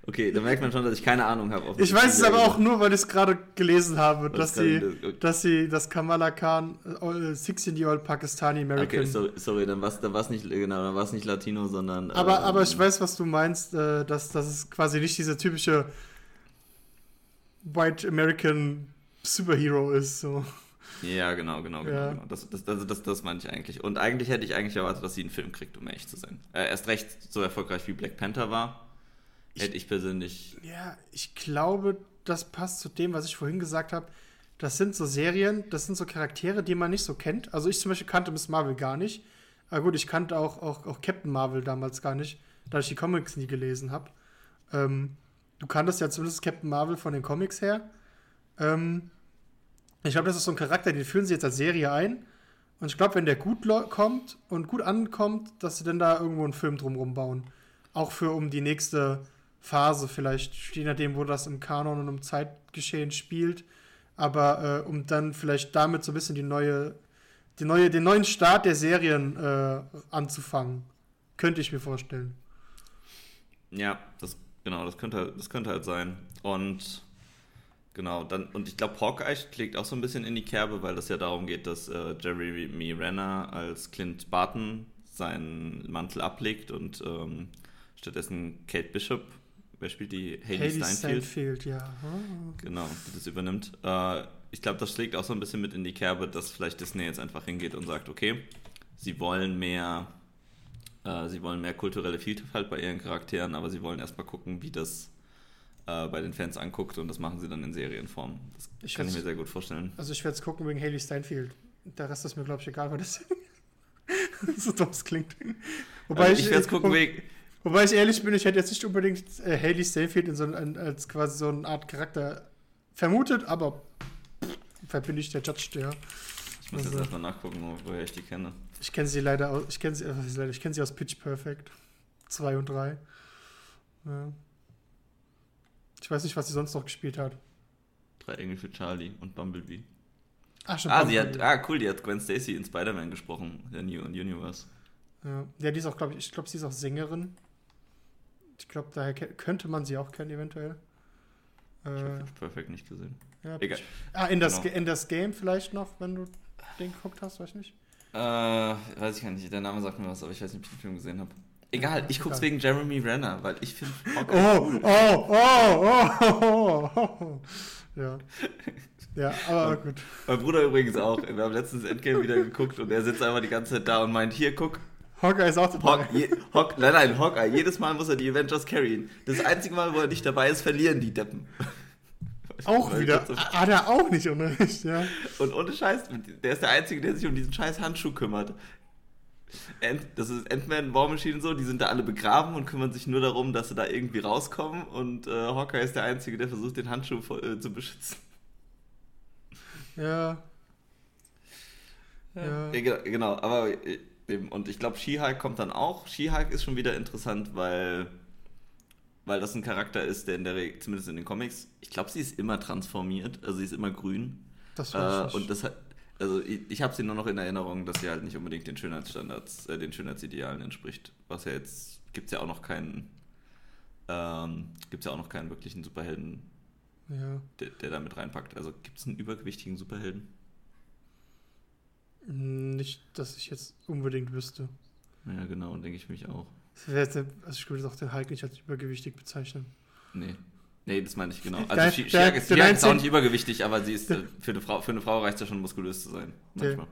Okay, dann merkt man schon, dass ich keine Ahnung habe. Ich weiß es aber auch nur, weil ich es gerade gelesen habe, dass sie, das- dass sie, dass Kamala Khan, äh, 16-year-old Pakistani American. Okay, sorry, sorry dann war es dann war's nicht, genau, dann nicht Latino, sondern. aber, ähm, aber ich weiß, was du meinst, äh, dass, dass es quasi nicht dieser typische White American Superhero ist. So. Ja, genau, genau, genau. Ja. genau. Das, das, das, das, das meine ich eigentlich. Und eigentlich hätte ich eigentlich erwartet, dass sie einen Film kriegt, um ehrlich zu sein. Äh, erst recht so erfolgreich wie Black Panther war. Hätte ich persönlich. Ja, ich glaube, das passt zu dem, was ich vorhin gesagt habe. Das sind so Serien, das sind so Charaktere, die man nicht so kennt. Also ich zum Beispiel kannte Miss Marvel gar nicht. Aber gut, ich kannte auch, auch, auch Captain Marvel damals gar nicht, da ich die Comics nie gelesen habe. Ähm, du kanntest ja zumindest Captain Marvel von den Comics her. Ähm, ich glaube, das ist so ein Charakter, den führen sie jetzt als Serie ein. Und ich glaube, wenn der gut kommt und gut ankommt, dass sie dann da irgendwo einen Film drumherum bauen. Auch für um die nächste Phase vielleicht, je nachdem, wo das im Kanon und im Zeitgeschehen spielt. Aber äh, um dann vielleicht damit so ein bisschen die neue, die neue, den neuen Start der Serien äh, anzufangen. Könnte ich mir vorstellen. Ja, das, genau, das könnte, das könnte halt sein. Und genau, dann, und ich glaube, Hawkeye schlägt auch so ein bisschen in die Kerbe, weil das ja darum geht, dass äh, Jeremy Renner als Clint Barton seinen Mantel ablegt und ähm, stattdessen Kate Bishop, wer spielt die? Haley, Haley Steinfeld. Steinfeld, ja. Ah. Genau, die das übernimmt. Äh, ich glaube, das schlägt auch so ein bisschen mit in die Kerbe, dass vielleicht Disney jetzt einfach hingeht und sagt, okay, sie wollen mehr, äh, sie wollen mehr kulturelle Vielfalt bei ihren Charakteren, aber sie wollen erstmal gucken, wie das äh, bei den Fans anguckt und das machen sie dann in Serienform. Das Ich kann ich mir sehr gut vorstellen. Also ich werde es gucken wegen Haley Steinfeld. Der Rest ist mir, glaube ich, egal, weil das so dumm es klingt. Wobei Also ich werde es gucken wo- wegen. Wobei ich ehrlich bin, ich hätte jetzt nicht unbedingt äh, Haley Steinfeld in so ein, als quasi so eine Art Charakter vermutet, aber verbinde ich der Judge der. Ich muss jetzt Also- erstmal nachgucken, wo- woher ich die kenne. Ich kenne sie leider aus, ich kenne sie, äh, ich kenne sie aus Pitch Perfect 2 und 3. Ja. Ich weiß nicht, was sie sonst noch gespielt hat. Drei Engel für Charlie und Bumblebee. Ach, schon Ah, sie hat, Bumblebee. ah, cool, die hat Gwen Stacy in Spider-Man gesprochen, der New Universe. Ja, ja die ist auch, glaube ich, ich glaube, sie ist auch Sängerin. Ich glaube, daher könnte man sie auch kennen, eventuell. Ich habe Äh, Pitch Perfect nicht gesehen. ja, Egal. Ah, in das, Genau. Ge- in das Game vielleicht noch, wenn du den geguckt hast, weiß ich nicht. Äh, weiß ich gar nicht. Der Name sagt mir was, aber ich weiß nicht, ob ich den Film gesehen habe. Egal, ich guck's Egal. wegen Jeremy Renner, weil ich finde Oh, oh, oh, oh, oh, oh. Ja. Ja, aber gut. Mein Bruder übrigens auch. Wir haben letztens Endgame wieder geguckt und er sitzt einfach die ganze Zeit da und meint, hier, guck, Hawkeye ist auch dabei. Hawk, je, Hawk, nein, nein, Hawkeye, jedes Mal muss er die Avengers carryen. Das einzige Mal, wo er nicht dabei ist, verlieren die Deppen. Auch wieder. Hat er auch nicht Unrecht, ja. Und ohne Scheiß, der ist der Einzige, der sich um diesen scheiß Handschuh kümmert. Ant, das ist Ant-Man, War Machine und so, die sind da alle begraben und kümmern sich nur darum, dass sie da irgendwie rauskommen. Und äh, Hawkeye ist der Einzige, der versucht, den Handschuh vor- äh, zu beschützen. Ja. Ja. Ja, ge- genau, aber äh, eben, und ich glaube, She-Hulk kommt dann auch. She-Hulk ist schon wieder interessant, weil, weil das ein Charakter ist, der in der Regel, zumindest in den Comics, ich glaube, sie ist immer transformiert, also sie ist immer grün. Das Äh, weiß ich und das hat, also ich, ich habe sie nur noch in Erinnerung, dass sie halt nicht unbedingt den Schönheitsstandards, äh, den Schönheitsidealen entspricht. Was ja jetzt, gibt es ja auch noch keinen, ähm, gibt es ja auch noch keinen wirklichen Superhelden, Ja. der, der da mit reinpackt. Also gibt es einen übergewichtigen Superhelden? Nicht, dass ich jetzt unbedingt wüsste. Ja, genau, denke ich mich auch. Also ich würde auch den Hulk nicht als übergewichtig bezeichnen. Nee. Nee, das meine ich genau. Der- Also der- She-Hulk ist, der She-Hulk ist auch nicht übergewichtig, aber sie ist Der- äh, für eine Frau, für eine Frau reicht es ja schon muskulös zu sein. Der- Manchmal.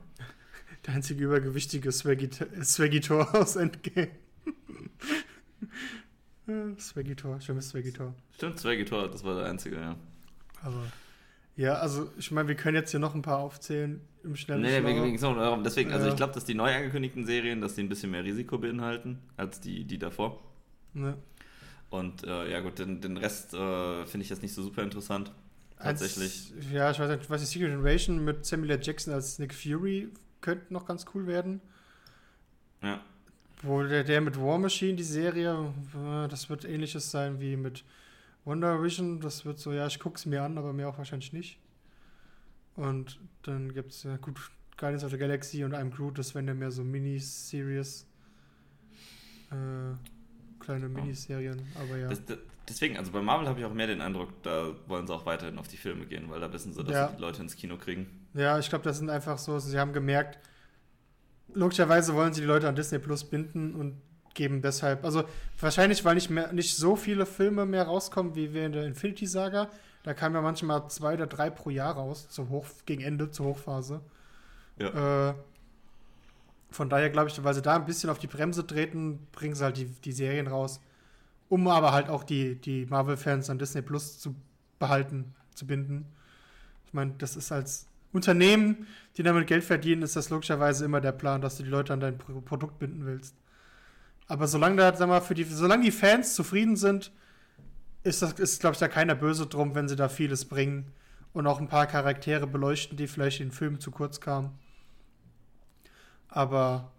Der einzige übergewichtige Swaggy- Swaggy-Tor aus Endgame. Ja, Swaggy-Tor, schönes Swaggy-Tor. Stimmt, Zwergitor, das war der einzige, ja. Aber ja, also ich meine, wir können jetzt hier noch ein paar aufzählen im schnellen Nee, wegen, wegen so, darum. deswegen, also Ja. ich glaube, dass die neu angekündigten Serien, dass die ein bisschen mehr Risiko beinhalten als die, die davor. Ne. Und äh, ja gut, den, den Rest äh, finde ich jetzt nicht so super interessant. Tatsächlich. Eins, ja, ich weiß nicht, was die Secret Invasion mit Samuel L. Jackson als Nick Fury könnte noch ganz cool werden. Ja. Wo der, der mit War Machine, die Serie, äh, das wird ähnliches sein wie mit Wonder Vision. Das wird so, ja, ich gucke es mir an, aber mir auch wahrscheinlich nicht. Und dann gibt es ja gut Guardians of the Galaxy und I'm Groot, das wären ja mehr so Miniseries. Äh, kleine Miniserien, aber ja. Das, das, deswegen, also bei Marvel habe ich auch mehr den Eindruck, da wollen sie auch weiterhin auf die Filme gehen, weil da wissen sie, dass Ja. sie die Leute ins Kino kriegen. Ja, ich glaube, das sind einfach so, sie haben gemerkt, logischerweise wollen sie die Leute an Disney Plus binden und geben deshalb, also wahrscheinlich, weil nicht mehr nicht so viele Filme mehr rauskommen wie wir in der Infinity Saga. Da kamen ja manchmal zwei oder drei pro Jahr raus, zum Hoch, gegen Ende, zur Hochphase. Ja. Äh, von daher glaube ich, weil sie da ein bisschen auf die Bremse treten, bringen sie halt die, die Serien raus, um aber halt auch die, die Marvel-Fans an Disney Plus zu behalten, zu binden. Ich meine, das ist als Unternehmen, die damit Geld verdienen, ist das logischerweise immer der Plan, dass du die Leute an dein Pro Produkt binden willst. Aber solange da, sag mal, für die, solange die Fans zufrieden sind, ist das, ist, glaube ich, da keiner böse drum, wenn sie da vieles bringen und auch ein paar Charaktere beleuchten, die vielleicht in Filmen zu kurz kamen. Aber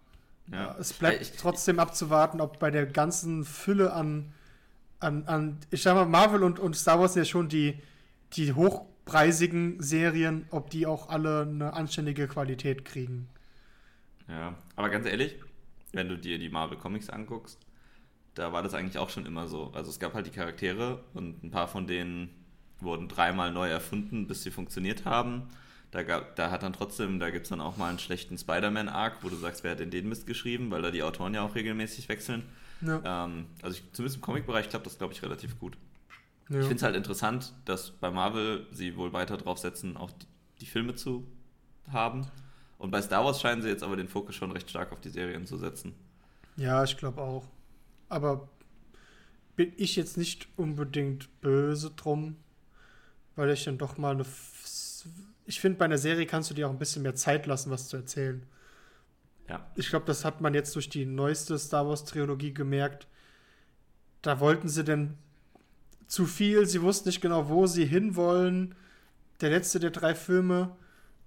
Ja. es bleibt Ich- trotzdem abzuwarten, ob bei der ganzen Fülle an, an, an ich sag mal, Marvel und, und Star Wars sind ja schon die, die hochpreisigen Serien, ob die auch alle eine anständige Qualität kriegen. Ja, aber ganz ehrlich, wenn du dir die Marvel Comics anguckst, da war das eigentlich auch schon immer so. Also es gab halt die Charaktere und ein paar von denen wurden dreimal neu erfunden, bis sie funktioniert haben. Da, gab, da hat dann trotzdem, da gibt es dann auch mal einen schlechten Spider-Man-Arc, wo du sagst, wer hat denn den Mist geschrieben, weil da die Autoren ja auch regelmäßig wechseln. Ja. Ähm, also ich, zumindest im Comic-Bereich klappt das, glaube ich, relativ gut. ja. Ich finde es halt interessant, dass bei Marvel sie wohl weiter drauf setzen, auch die, die Filme zu haben. Und bei Star Wars scheinen sie jetzt aber den Fokus schon recht stark auf die Serien zu setzen. Ja, ich glaube auch. Aber bin ich jetzt nicht unbedingt böse drum, weil ich dann doch mal eine. Ich finde, bei einer Serie kannst du dir auch ein bisschen mehr Zeit lassen, was zu erzählen. Ja. Ich glaube, das hat man jetzt durch die neueste Star Wars-Trilogie gemerkt. Da wollten sie denn zu viel, sie wussten nicht genau, wo sie hinwollen. Der letzte der drei Filme,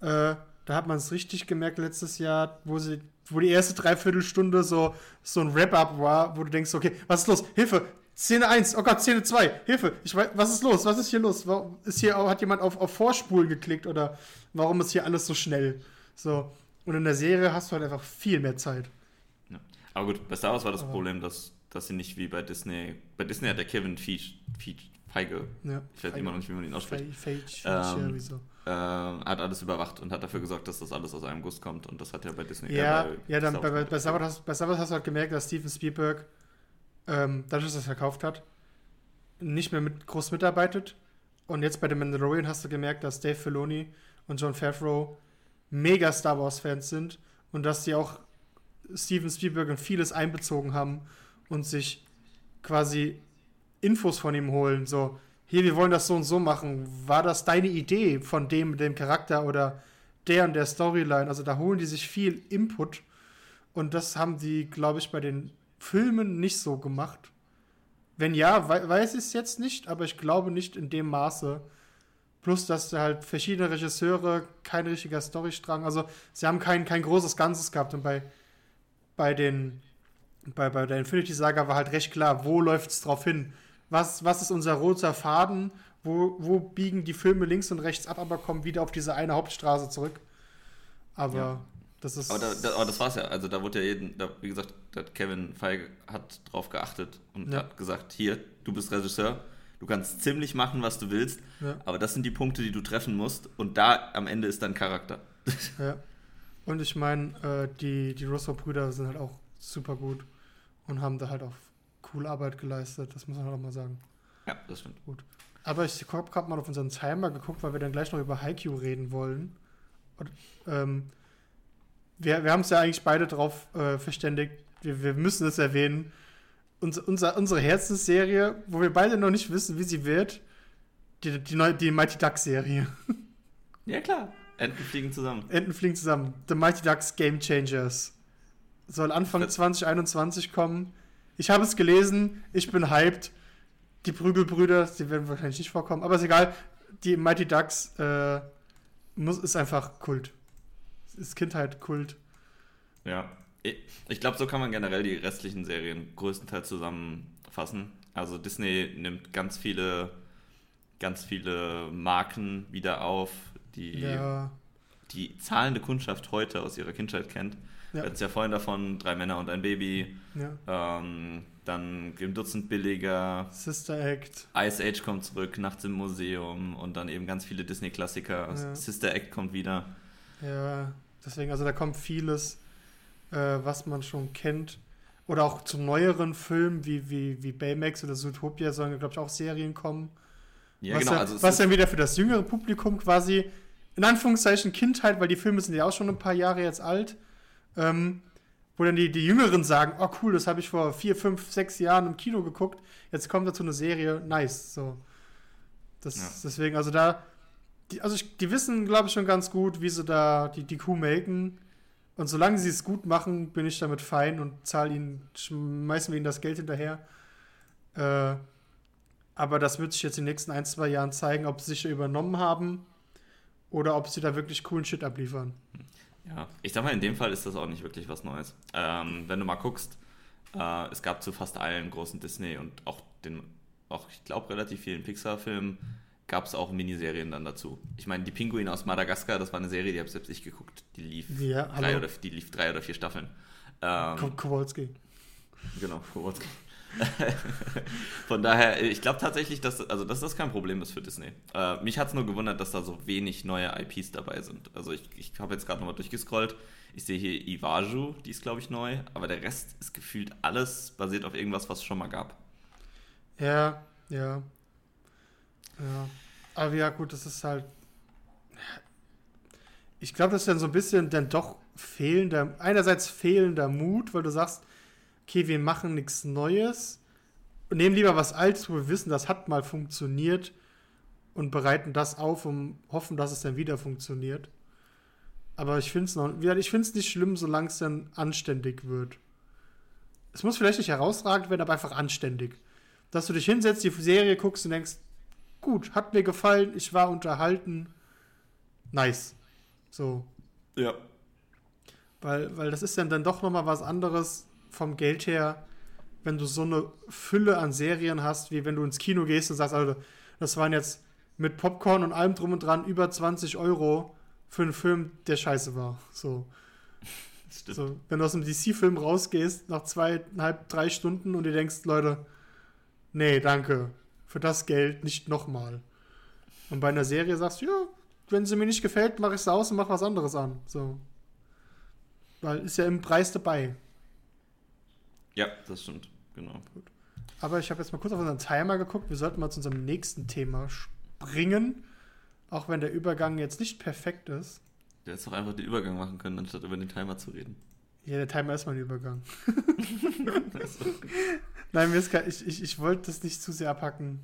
äh, da hat man es richtig gemerkt letztes Jahr, wo sie, wo die erste Dreiviertelstunde so, so ein Wrap-up war, wo du denkst, okay, was ist los? Hilfe! Szene 1, oh Gott, Szene 2, Hilfe, ich weiß, was ist los? Was ist hier los? Warum ist hier, hat jemand auf, auf Vorspulen geklickt oder warum ist hier alles so schnell? So. Und in der Serie hast du halt einfach viel mehr Zeit. Ja. Aber gut, bei Star Wars war das Aber- Problem, dass, dass sie nicht wie bei Disney. Bei Disney hat der Kevin Feige, Feige, Feige Ja. ich weiß immer noch nicht, wie man ihn ausspricht, Feige, Feige, Ähm, wieso? äh, hat alles überwacht und hat dafür gesorgt, dass das alles aus einem Guss kommt. Und das hat ja bei Disney. Ja, äh, ja, dann bei, bei, bei, Star Wars hast, bei Star Wars hast du halt gemerkt, dass Steven Spielberg, ähm, dadurch, dass er es verkauft hat, nicht mehr mit, groß mitarbeitet. Und jetzt bei The Mandalorian hast du gemerkt, dass Dave Filoni und John Favreau mega Star Wars-Fans sind und dass sie auch Steven Spielberg in vieles einbezogen haben und sich quasi Infos von ihm holen. So, hier, wir wollen das so und so machen. War das deine Idee von dem, dem Charakter oder der und der Storyline? Also da holen die sich viel Input und das haben die, glaube ich, bei den Filmen nicht so gemacht. Wenn ja, wei weiß ich es jetzt nicht, aber ich glaube nicht in dem Maße. Plus, dass da halt verschiedene Regisseure, kein richtiger Storystrang, also sie haben kein, kein großes Ganzes gehabt und bei, bei den bei, bei der Infinity Saga war halt recht klar, wo läuft es drauf hin? Was, was ist unser roter Faden? Wo, wo biegen die Filme links und rechts ab, aber kommen wieder auf diese eine Hauptstraße zurück? Aber Ja. das ist. Aber, da, da, aber das war's ja. Also da wurde ja jeden, da, wie gesagt, hat Kevin Feige hat drauf geachtet und Ja. hat gesagt, hier, du bist Regisseur, du kannst ziemlich machen, was du willst, ja, aber das sind die Punkte, die du treffen musst und da am Ende ist dein Charakter. ja. Und ich meine, äh, die, die Russo-Brüder sind halt auch super gut und haben da halt auch coole Arbeit geleistet. Das muss man halt auch mal sagen. Ja, das stimmt. Aber ich habe gerade mal auf unseren Timer geguckt, weil wir dann gleich noch über Haikyuu reden wollen. Und, ähm, wir wir haben es ja eigentlich beide darauf äh, verständigt, wir, wir müssen es erwähnen. Uns, unser, unsere Herzensserie, wo wir beide noch nicht wissen, wie sie wird, die, die, neue, die Mighty Ducks Serie. Ja, klar. Enten fliegen zusammen. Enten fliegen zusammen. The Mighty Ducks Game Changers. Soll Anfang Das- 2021 kommen. Ich habe es gelesen, ich bin hyped. Die Prügelbrüder, die werden wahrscheinlich nicht vorkommen, aber ist egal. Die Mighty Ducks äh, muss, ist einfach Kult. Ist Kindheit Kult. Ja. Ich- glaube, so kann man generell die restlichen Serien größtenteils zusammenfassen. Also Disney nimmt ganz viele, ganz viele Marken wieder auf, die Ja, die zahlende Kundschaft heute aus ihrer Kindheit kennt. Wir Ja. hatten es ja vorhin davon, drei Männer und ein Baby, ja. ähm, dann Grim Dutzend billiger, Sister Act. Ice Age kommt zurück, Nachts im Museum und dann eben ganz viele Disney-Klassiker. Ja. Sister Act kommt wieder. Ja, deswegen, also da kommt vieles, äh, was man schon kennt. Oder auch zu neueren Filmen wie, wie, wie Baymax oder Zootopia sollen, glaube ich, auch Serien kommen. Ja, was genau. ja, Also was dann wieder für das jüngere Publikum quasi, in Anführungszeichen Kindheit, weil die Filme sind ja auch schon ein paar Jahre jetzt alt, ähm, wo dann die, die Jüngeren sagen, oh cool, das habe ich vor vier, fünf, sechs Jahren im Kino geguckt, jetzt kommt dazu eine Serie, nice, so. Das, Ja. Deswegen, also da, die, also ich, die wissen, glaube ich, schon ganz gut, wie sie da die, die Kuh melken. Und solange sie es gut machen, bin ich damit fein und zahle ihnen, schmeißen wir ihnen das Geld hinterher. Äh, aber das wird sich jetzt in den nächsten ein, zwei Jahren zeigen, ob sie sich übernommen haben oder ob sie da wirklich coolen Shit abliefern. Ja, ich sag mal, in dem Fall ist das auch nicht wirklich was Neues. Ähm, wenn du mal guckst, äh, es gab zu fast allen großen Disney und auch den, auch ich glaube relativ vielen Pixar-Filmen gab es auch Miniserien dann dazu. Ich meine, die Pinguine aus Madagaskar, das war eine Serie, die habe selbst ich geguckt. Die lief Ja, drei oder die lief drei oder vier Staffeln. Ähm, Ko- Kowalski. Genau, Kowalski. Von daher, ich glaube tatsächlich, dass, also, dass das kein Problem ist für Disney. Äh, mich hat es nur gewundert, dass da so wenig neue IPs dabei sind. Also ich, ich habe jetzt gerade nochmal durchgescrollt. Ich sehe hier Iwaju, die ist glaube ich neu, aber der Rest ist gefühlt alles basiert auf irgendwas, was es schon mal gab. Ja, ja. Ja. Aber ja, gut, das ist halt. Ich glaube, das ist dann so ein bisschen dann doch fehlender, einerseits fehlender Mut, weil du sagst, okay, wir machen nichts Neues nehmen lieber was Altes, wo wir wissen, das hat mal funktioniert und bereiten das auf und hoffen, dass es dann wieder funktioniert. Aber ich finde es noch, ich finde es nicht schlimm, solange es dann anständig wird. Es muss vielleicht nicht herausragend werden, aber einfach anständig. Dass du dich hinsetzt, die Serie guckst und denkst, gut, hat mir gefallen, ich war unterhalten, nice. So, Ja. weil, weil das ist dann, dann doch nochmal was anderes vom Geld her, wenn du so eine Fülle an Serien hast, wie wenn du ins Kino gehst und sagst, Alter, das waren jetzt mit Popcorn und allem drum und dran über 20 Euro für einen Film, der scheiße war. So. Stimmt. So, wenn du aus dem DC-Film rausgehst, nach zweieinhalb, drei Stunden und dir denkst, Leute, nee, danke, für das Geld nicht nochmal. Und bei einer Serie sagst du, ja, wenn sie mir nicht gefällt, mache ich sie aus und mache was anderes an. So. Weil ist ja im Preis dabei. Ja, das stimmt. Genau. Aber ich habe jetzt mal kurz auf unseren Timer geguckt. Wir sollten mal zu unserem nächsten Thema springen. Auch wenn der Übergang jetzt nicht perfekt ist. Du hättest doch einfach den Übergang machen können, anstatt über den Timer zu reden. Ja, der Timer ist mein Übergang. Nein, mir ist gar, ich, ich, ich wollte das nicht zu sehr abhacken.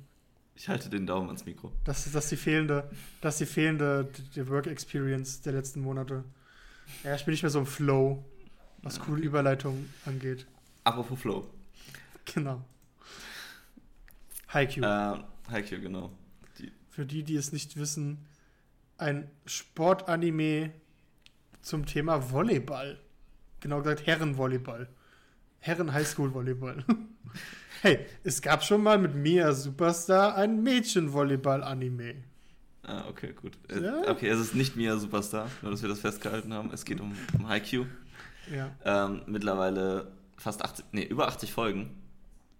Ich halte den Daumen ans Mikro. Das ist das die fehlende, das die fehlende die Work Experience der letzten Monate. Ja, ich bin nicht mehr so im Flow, was coole Überleitungen angeht. Apropos Flow. Genau. Haikyuu. Äh, Haikyuu, genau. Die, Für die, die es nicht wissen, ein Sportanime zum Thema Volleyball. Genau gesagt Herrenvolleyball. Herren Highschool Volleyball. hey, es gab schon mal mit Mia Superstar ein Mädchenvolleyball-Anime. Ah, okay, gut. Äh, ja. Okay, es ist nicht Mia Superstar, nur dass wir das festgehalten haben. Es geht um, um Haikyuu. Ja. Ähm, mittlerweile fast 80, nee, über 80 Folgen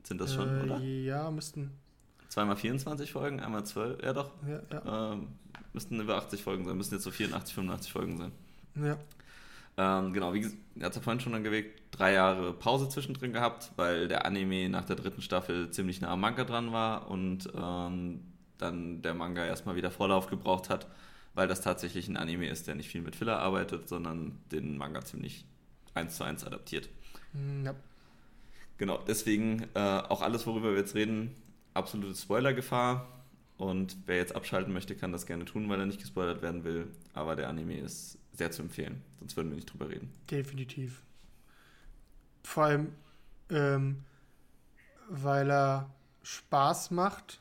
sind das schon, äh, oder? Ja, müssten. Zweimal 24 Folgen, einmal 12, ja doch. Ja, ja. Ähm, müssten über 80 Folgen sein, müssen jetzt so 84, 85 Folgen sein. Ja. Ähm, genau, wie gesagt, hat es ja vorhin schon angewegt, drei Jahre Pause zwischendrin gehabt, weil der Anime nach der dritten Staffel ziemlich nah am Manga dran war und ähm, dann der Manga erstmal wieder Vorlauf gebraucht hat, weil das tatsächlich ein Anime ist, der nicht viel mit Filler arbeitet, sondern den Manga ziemlich eins zu eins adaptiert. Hm, ja. Genau, deswegen äh, auch alles, worüber wir jetzt reden, absolute Spoilergefahr. Und wer jetzt abschalten möchte, kann das gerne tun, weil er nicht gespoilert werden will. Aber der Anime ist sehr zu empfehlen, sonst würden wir nicht drüber reden. Definitiv. Vor allem, ähm, weil er Spaß macht,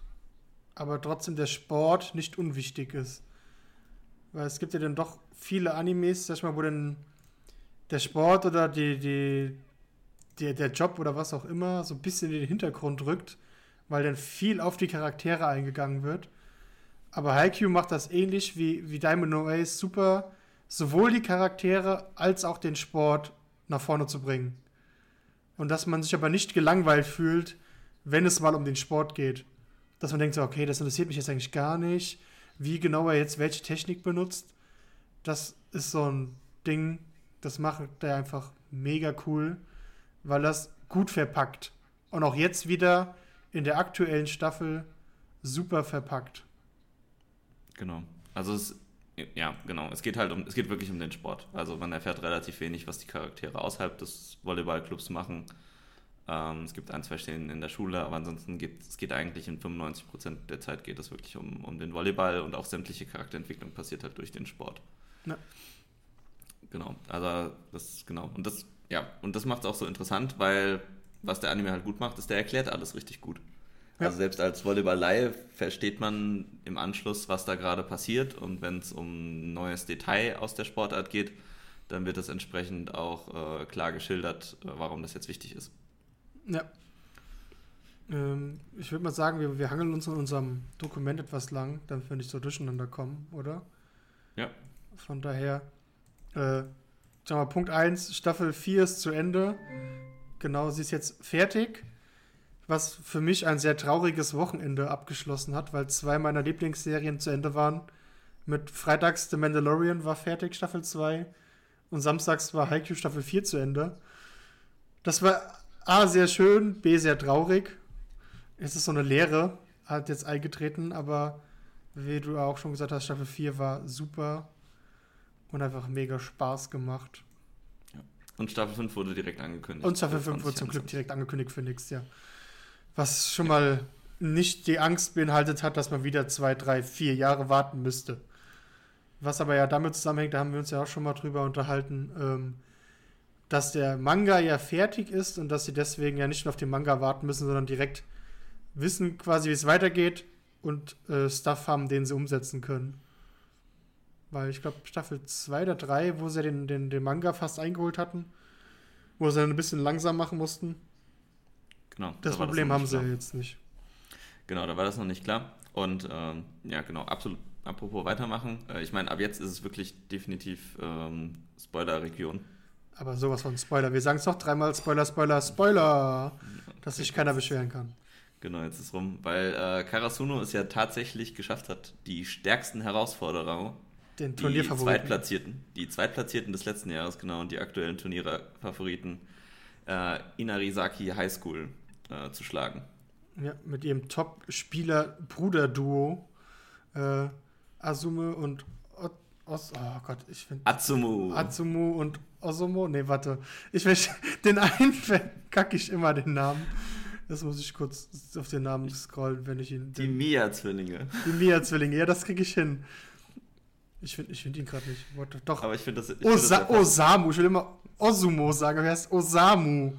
aber trotzdem der Sport nicht unwichtig ist. Weil es gibt ja dann doch viele Animes, sag ich mal, wo dann der Sport oder die, die, die, der Job oder was auch immer so ein bisschen in den Hintergrund rückt, weil dann viel auf die Charaktere eingegangen wird. Aber Haikyuu macht das ähnlich wie, wie Diamond No Ace super, sowohl die Charaktere als auch den Sport nach vorne zu bringen. Und dass man sich aber nicht gelangweilt fühlt, wenn es mal um den Sport geht. Dass man denkt so, okay, das interessiert mich jetzt eigentlich gar nicht. Wie genau er jetzt welche Technik benutzt, das ist so ein Ding, das macht er einfach mega cool, weil das gut verpackt. Und auch jetzt wieder in der aktuellen Staffel super verpackt. Genau. Also es, ja, genau. Es geht halt um, es geht wirklich um den Sport. Also man erfährt relativ wenig, was die Charaktere außerhalb des Volleyballclubs machen. Ähm, es gibt ein, zwei Szenen in der Schule, aber ansonsten geht es geht eigentlich in 95 Prozent der Zeit geht es wirklich um, um den Volleyball und auch sämtliche Charakterentwicklung passiert halt durch den Sport. Ja. Genau. Also das, genau. Und das, ja, und das macht es auch so interessant, weil was der Anime halt gut macht, ist, der erklärt alles richtig gut. Ja. Also selbst als Volleyball-Laie versteht man im Anschluss, was da gerade passiert und wenn es um ein neues Detail aus der Sportart geht, dann wird es entsprechend auch äh, klar geschildert, äh, warum das jetzt wichtig ist. Ja. Ähm, ich würde mal sagen, wir, wir hangeln uns in unserem Dokument etwas lang, damit wir nicht so durcheinander kommen, oder? Ja. Von daher, äh, sag mal, Punkt 1, Staffel 4 ist zu Ende. Genau, sie ist jetzt fertig. Was für mich ein sehr trauriges Wochenende abgeschlossen hat, weil zwei meiner Lieblingsserien zu Ende waren. Mit Freitags The Mandalorian war fertig, Staffel 2. Und samstags war Haikyuu Staffel 4 zu Ende. Das war A, sehr schön, B, sehr traurig. Es ist so eine Leere, hat jetzt eingetreten, aber wie du auch schon gesagt hast, Staffel 4 war super und einfach mega Spaß gemacht. Und Staffel 5 wurde direkt angekündigt. Und Staffel 5 wurde zum Glück direkt angekündigt für nichts, ja. Was schon mal nicht die Angst beinhaltet hat, dass man wieder zwei, drei, vier Jahre warten müsste. Was aber ja damit zusammenhängt, da haben wir uns ja auch schon mal drüber unterhalten, ähm, dass der Manga ja fertig ist und dass sie deswegen ja nicht nur auf den Manga warten müssen, sondern direkt wissen quasi, wie es weitergeht und äh, Stuff haben, den sie umsetzen können. Weil ich glaube, Staffel 2 oder 3, wo sie den, den, den Manga fast eingeholt hatten, wo sie dann ein bisschen langsam machen mussten. Genau. Das da Problem das haben sie klar. jetzt nicht. Genau, da war das noch nicht klar. Und ähm, ja, genau, absolut. Apropos weitermachen. Äh, ich meine, ab jetzt ist es wirklich definitiv ähm, Spoiler-Region. Aber sowas von Spoiler. Wir sagen es doch dreimal Spoiler, Spoiler, Spoiler, dass sich keiner beschweren kann. Genau, jetzt ist rum. Weil äh, Karasuno es ja tatsächlich geschafft hat, die stärksten Herausforderer den. Die Zweitplatzierten, die Zweitplatzierten des letzten Jahres, genau, und die aktuellen Turnierfavoriten äh, Inarizaki High School äh, zu schlagen. Ja, mit ihrem Top-Spieler-Bruder-Duo äh, Asume und Os oh Gott, ich finde. Atsumu. Atsumu und Osumo. Nee, warte. Ich will, den einen verkacke ich immer den Namen. Das muss ich kurz auf den Namen scrollen, wenn ich ihn. Die Mia-Zwillinge. Die Mia-Zwillinge, ja, das kriege ich hin. Ich finde ich find ihn gerade nicht. What, doch. Aber ich finde das. Ich Osa find das Osamu. Ich will immer Osumo sagen, aber er heißt Osamu.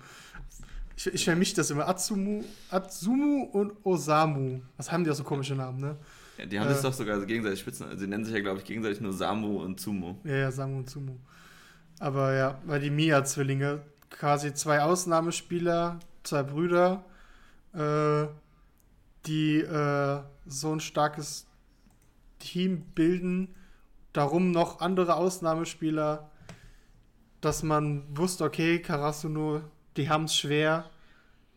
Ich, ich vermische das immer. Atsumu, Atsumu und Osamu. Was haben die auch so komische Namen, ne? Ja, die haben äh, das doch sogar gegenseitig Spitzen. Also, sie nennen sich ja, glaube ich, gegenseitig nur Samu und Zumo. Ja, ja, Samu und Zumo. Aber ja, weil die Mia-Zwillinge, quasi zwei Ausnahmespieler, zwei Brüder, äh, die äh, so ein starkes Team bilden, darum noch andere Ausnahmespieler, dass man wusste, okay, Karasuno, die haben es schwer,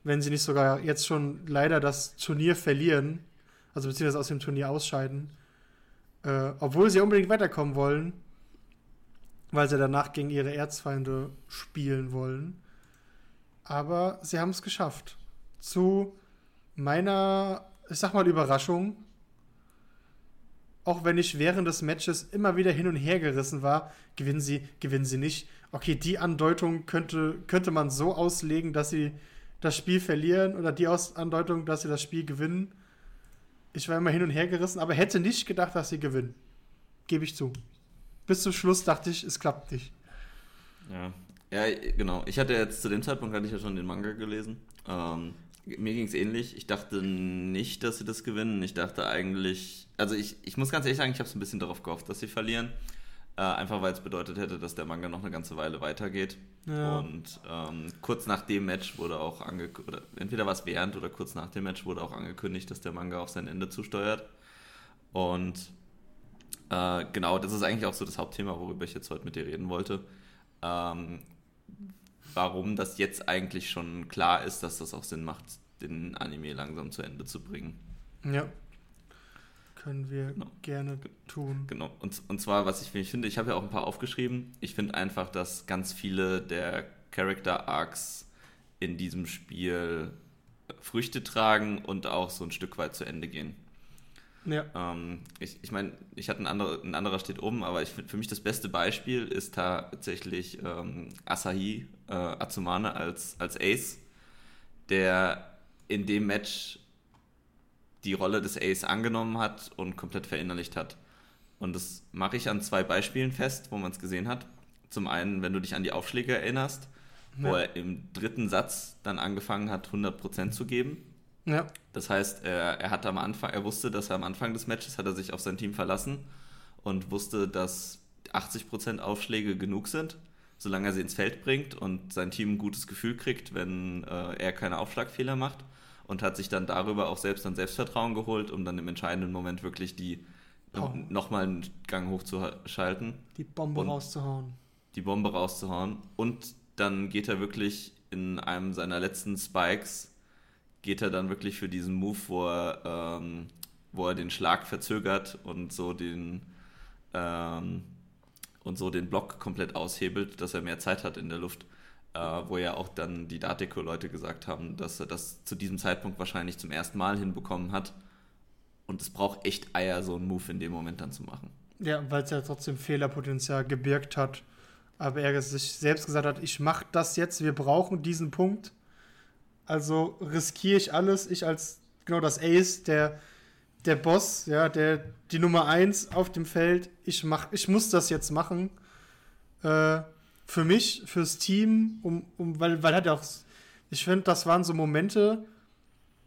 wenn sie nicht sogar jetzt schon leider das Turnier verlieren, also beziehungsweise aus dem Turnier ausscheiden, äh, obwohl sie unbedingt weiterkommen wollen, weil sie danach gegen ihre Erzfeinde spielen wollen. Aber sie haben es geschafft. Zu meiner, ich sag mal, Überraschung, auch wenn ich während des Matches immer wieder hin und her gerissen war, gewinnen sie, gewinnen sie nicht. Okay, die Andeutung könnte, könnte man so auslegen, dass sie das Spiel verlieren oder die Aus Andeutung, dass sie das Spiel gewinnen. Ich war immer hin und her gerissen, aber hätte nicht gedacht, dass sie gewinnen. Gebe ich zu. Bis zum Schluss dachte ich, es klappt nicht. Ja, ja genau. Ich hatte jetzt zu dem Zeitpunkt hatte ich ja schon den Manga gelesen. Ähm, mir ging es ähnlich. Ich dachte nicht, dass sie das gewinnen. Ich dachte eigentlich, also ich, ich muss ganz ehrlich sagen, ich habe es ein bisschen darauf gehofft, dass sie verlieren. Äh, einfach weil es bedeutet hätte, dass der Manga noch eine ganze Weile weitergeht. Ja. Und ähm, kurz nach dem Match wurde auch angekündigt, entweder war es während oder kurz nach dem Match wurde auch angekündigt, dass der Manga auf sein Ende zusteuert. Und äh, genau, das ist eigentlich auch so das Hauptthema, worüber ich jetzt heute mit dir reden wollte. Ähm, warum das jetzt eigentlich schon klar ist, dass das auch Sinn macht, den Anime langsam zu Ende zu bringen. Ja. Können wir genau. gerne tun. Genau. Und, und zwar, was ich, ich finde, ich habe ja auch ein paar aufgeschrieben. Ich finde einfach, dass ganz viele der Character Arcs in diesem Spiel Früchte tragen und auch so ein Stück weit zu Ende gehen. Ja. Ähm, ich ich meine, ich hatte ein, andere, ein anderer steht oben, aber ich für mich das beste Beispiel ist tatsächlich ähm, Asahi äh, Atsumane als, als Ace, der in dem Match die Rolle des Ace angenommen hat und komplett verinnerlicht hat. Und das mache ich an zwei Beispielen fest, wo man es gesehen hat. Zum einen, wenn du dich an die Aufschläge erinnerst, ja. wo er im dritten Satz dann angefangen hat, 100% zu geben ja. Das heißt, er, er hatte am Anfang, er wusste, dass er am Anfang des Matches hat er sich auf sein Team verlassen und wusste, dass 80% Aufschläge genug sind, solange er sie ins Feld bringt und sein Team ein gutes Gefühl kriegt, wenn äh, er keine Aufschlagfehler macht und hat sich dann darüber auch selbst dann Selbstvertrauen geholt, um dann im entscheidenden Moment wirklich die oh. nochmal einen Gang hochzuschalten. Die Bombe rauszuhauen. Die Bombe rauszuhauen. Und dann geht er wirklich in einem seiner letzten Spikes geht er dann wirklich für diesen Move, wo er, ähm, wo er den Schlag verzögert und so den ähm, und so den Block komplett aushebelt, dass er mehr Zeit hat in der Luft. Äh, wo ja auch dann die Dateco-Leute gesagt haben, dass er das zu diesem Zeitpunkt wahrscheinlich zum ersten Mal hinbekommen hat. Und es braucht echt Eier, so einen Move in dem Moment dann zu machen. Ja, weil es ja trotzdem Fehlerpotenzial gebirgt hat. Aber er sich selbst gesagt hat, ich mache das jetzt, wir brauchen diesen Punkt. Also riskiere ich alles. Ich als genau das Ace, der, der Boss, ja, der die Nummer 1 auf dem Feld. Ich mach, ich muss das jetzt machen. Äh, für mich, fürs Team, um, um, weil, weil hat ja auch. Ich finde, das waren so Momente.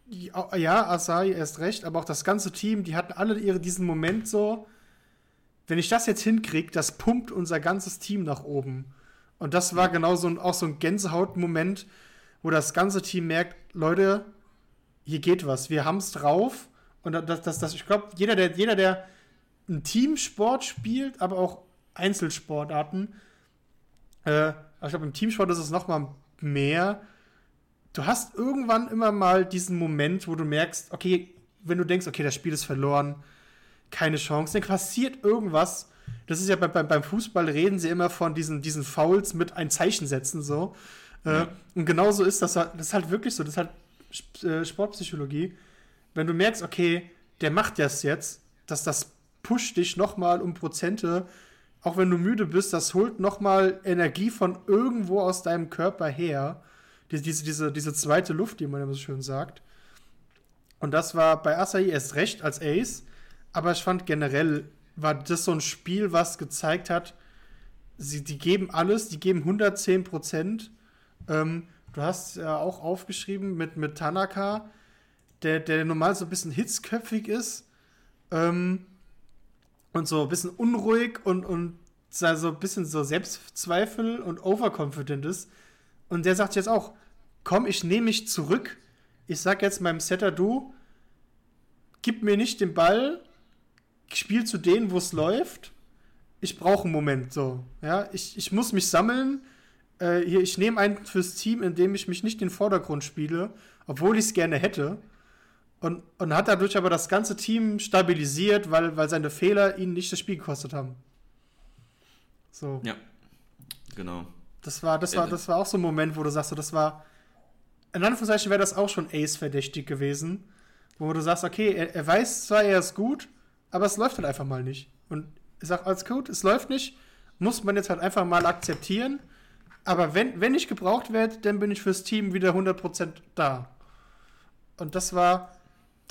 Ja, Asai erst recht, aber auch das ganze Team, die hatten alle ihre, diesen Moment so. Wenn ich das jetzt hinkriege, das pumpt unser ganzes Team nach oben. Und das war genau so ein, auch so ein Gänsehaut-Moment, wo das ganze Team merkt, Leute, hier geht was, wir haben es drauf. Und das, das, das, ich glaube, jeder der, jeder, der einen Teamsport spielt, aber auch Einzelsportarten, äh, ich glaube, im Teamsport ist es noch mal mehr. Du hast irgendwann immer mal diesen Moment, wo du merkst, okay, wenn du denkst, okay, das Spiel ist verloren, keine Chance, dann passiert irgendwas. Das ist ja beim, beim Fußball reden sie immer von diesen, diesen Fouls mit ein Zeichen setzen, so. Äh, Und genauso ist das, das ist halt wirklich so, das ist halt äh, Sportpsychologie. Wenn du merkst, okay, der macht das jetzt, dass das pusht dich nochmal um Prozente, auch wenn du müde bist, das holt nochmal Energie von irgendwo aus deinem Körper her. Diese, diese, diese, diese zweite Luft, die man immer so schön sagt. Und das war bei Asahi erst recht als Ace, aber ich fand generell war das so ein Spiel, was gezeigt hat, sie, die geben alles, die geben 110 Prozent ähm, du hast ja auch aufgeschrieben mit, mit Tanaka, der, der normal so ein bisschen hitzköpfig ist ähm, und so ein bisschen unruhig und, und so ein bisschen so Selbstzweifel und overconfident ist. Und der sagt jetzt auch, komm, ich nehme mich zurück. Ich sag jetzt meinem Setter, du, gib mir nicht den Ball, spiele zu denen, wo es läuft. Ich brauche einen Moment so. Ja, ich, ich muss mich sammeln. Äh, hier, ich nehme einen fürs Team, indem ich mich nicht in den Vordergrund spiele, obwohl ich es gerne hätte. Und, und hat dadurch aber das ganze Team stabilisiert, weil, weil seine Fehler ihn nicht das Spiel gekostet haben. So. Ja, genau. Das war, das war, das war auch so ein Moment, wo du sagst, so, das war. In Anführungszeichen wäre das auch schon Ace-verdächtig gewesen. Wo du sagst, okay, er, er weiß zwar, er ist gut, aber es läuft halt einfach mal nicht. Und ich sag, alles gut, es läuft nicht, muss man jetzt halt einfach mal akzeptieren. Aber wenn, wenn ich gebraucht werde, dann bin ich fürs Team wieder 100% da. Und das war,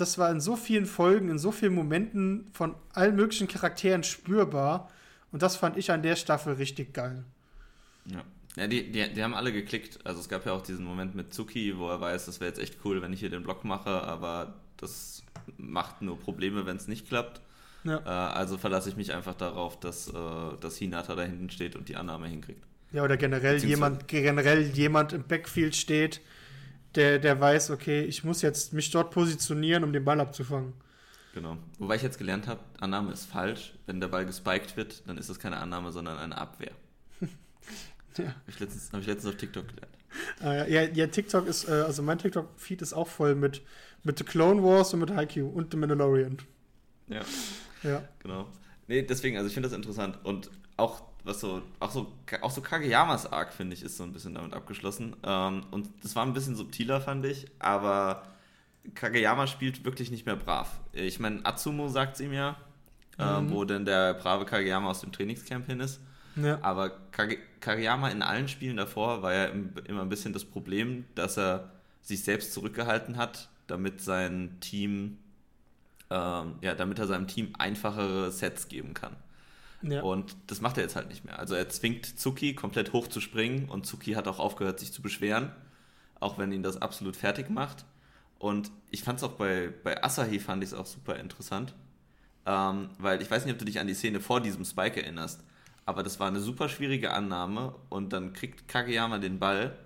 das war in so vielen Folgen, in so vielen Momenten von allen möglichen Charakteren spürbar. Und das fand ich an der Staffel richtig geil. Ja. Ja, die, die, die haben alle geklickt. Also es gab ja auch diesen Moment mit Zuki, wo er weiß, das wäre jetzt echt cool, wenn ich hier den Block mache, aber das macht nur Probleme, wenn es nicht klappt. Ja. Äh, also verlasse ich mich einfach darauf, dass, äh, dass Hinata da hinten steht und die Annahme hinkriegt. Ja, oder generell jemand, generell jemand im Backfield steht, der, der weiß, okay, ich muss jetzt mich dort positionieren, um den Ball abzufangen. Genau. Wobei ich jetzt gelernt habe, Annahme ist falsch. Wenn der Ball gespiked wird, dann ist das keine Annahme, sondern eine Abwehr. ja. Habe ich, letztens, hab ich letztens auf TikTok gelernt. Ah, ja, ja, TikTok ist, äh, also mein TikTok-Feed ist auch voll mit, mit The Clone Wars und mit Haikyuu und The Mandalorian. Ja. Ja. Genau. Nee, deswegen, also ich finde das interessant. Und auch was so, auch so, auch so Kageyamas Arc, finde ich, ist so ein bisschen damit abgeschlossen. Ähm, und das war ein bisschen subtiler, fand ich, aber Kageyama spielt wirklich nicht mehr brav. Ich meine, Atsumo sagt es ihm ja, äh, mhm. wo denn der brave Kageyama aus dem Trainingscamp hin ist. Ja. Aber Kage Kageyama in allen Spielen davor war ja immer ein bisschen das Problem, dass er sich selbst zurückgehalten hat, damit sein Team, ähm, ja, damit er seinem Team einfachere Sets geben kann. Ja. Und das macht er jetzt halt nicht mehr. Also er zwingt Zuki komplett hoch zu springen und Zuki hat auch aufgehört, sich zu beschweren, auch wenn ihn das absolut fertig macht. Und ich fand es auch bei, bei Asahi fand ich es auch super interessant, ähm, weil ich weiß nicht, ob du dich an die Szene vor diesem Spike erinnerst, aber das war eine super schwierige Annahme und dann kriegt Kageyama den Ball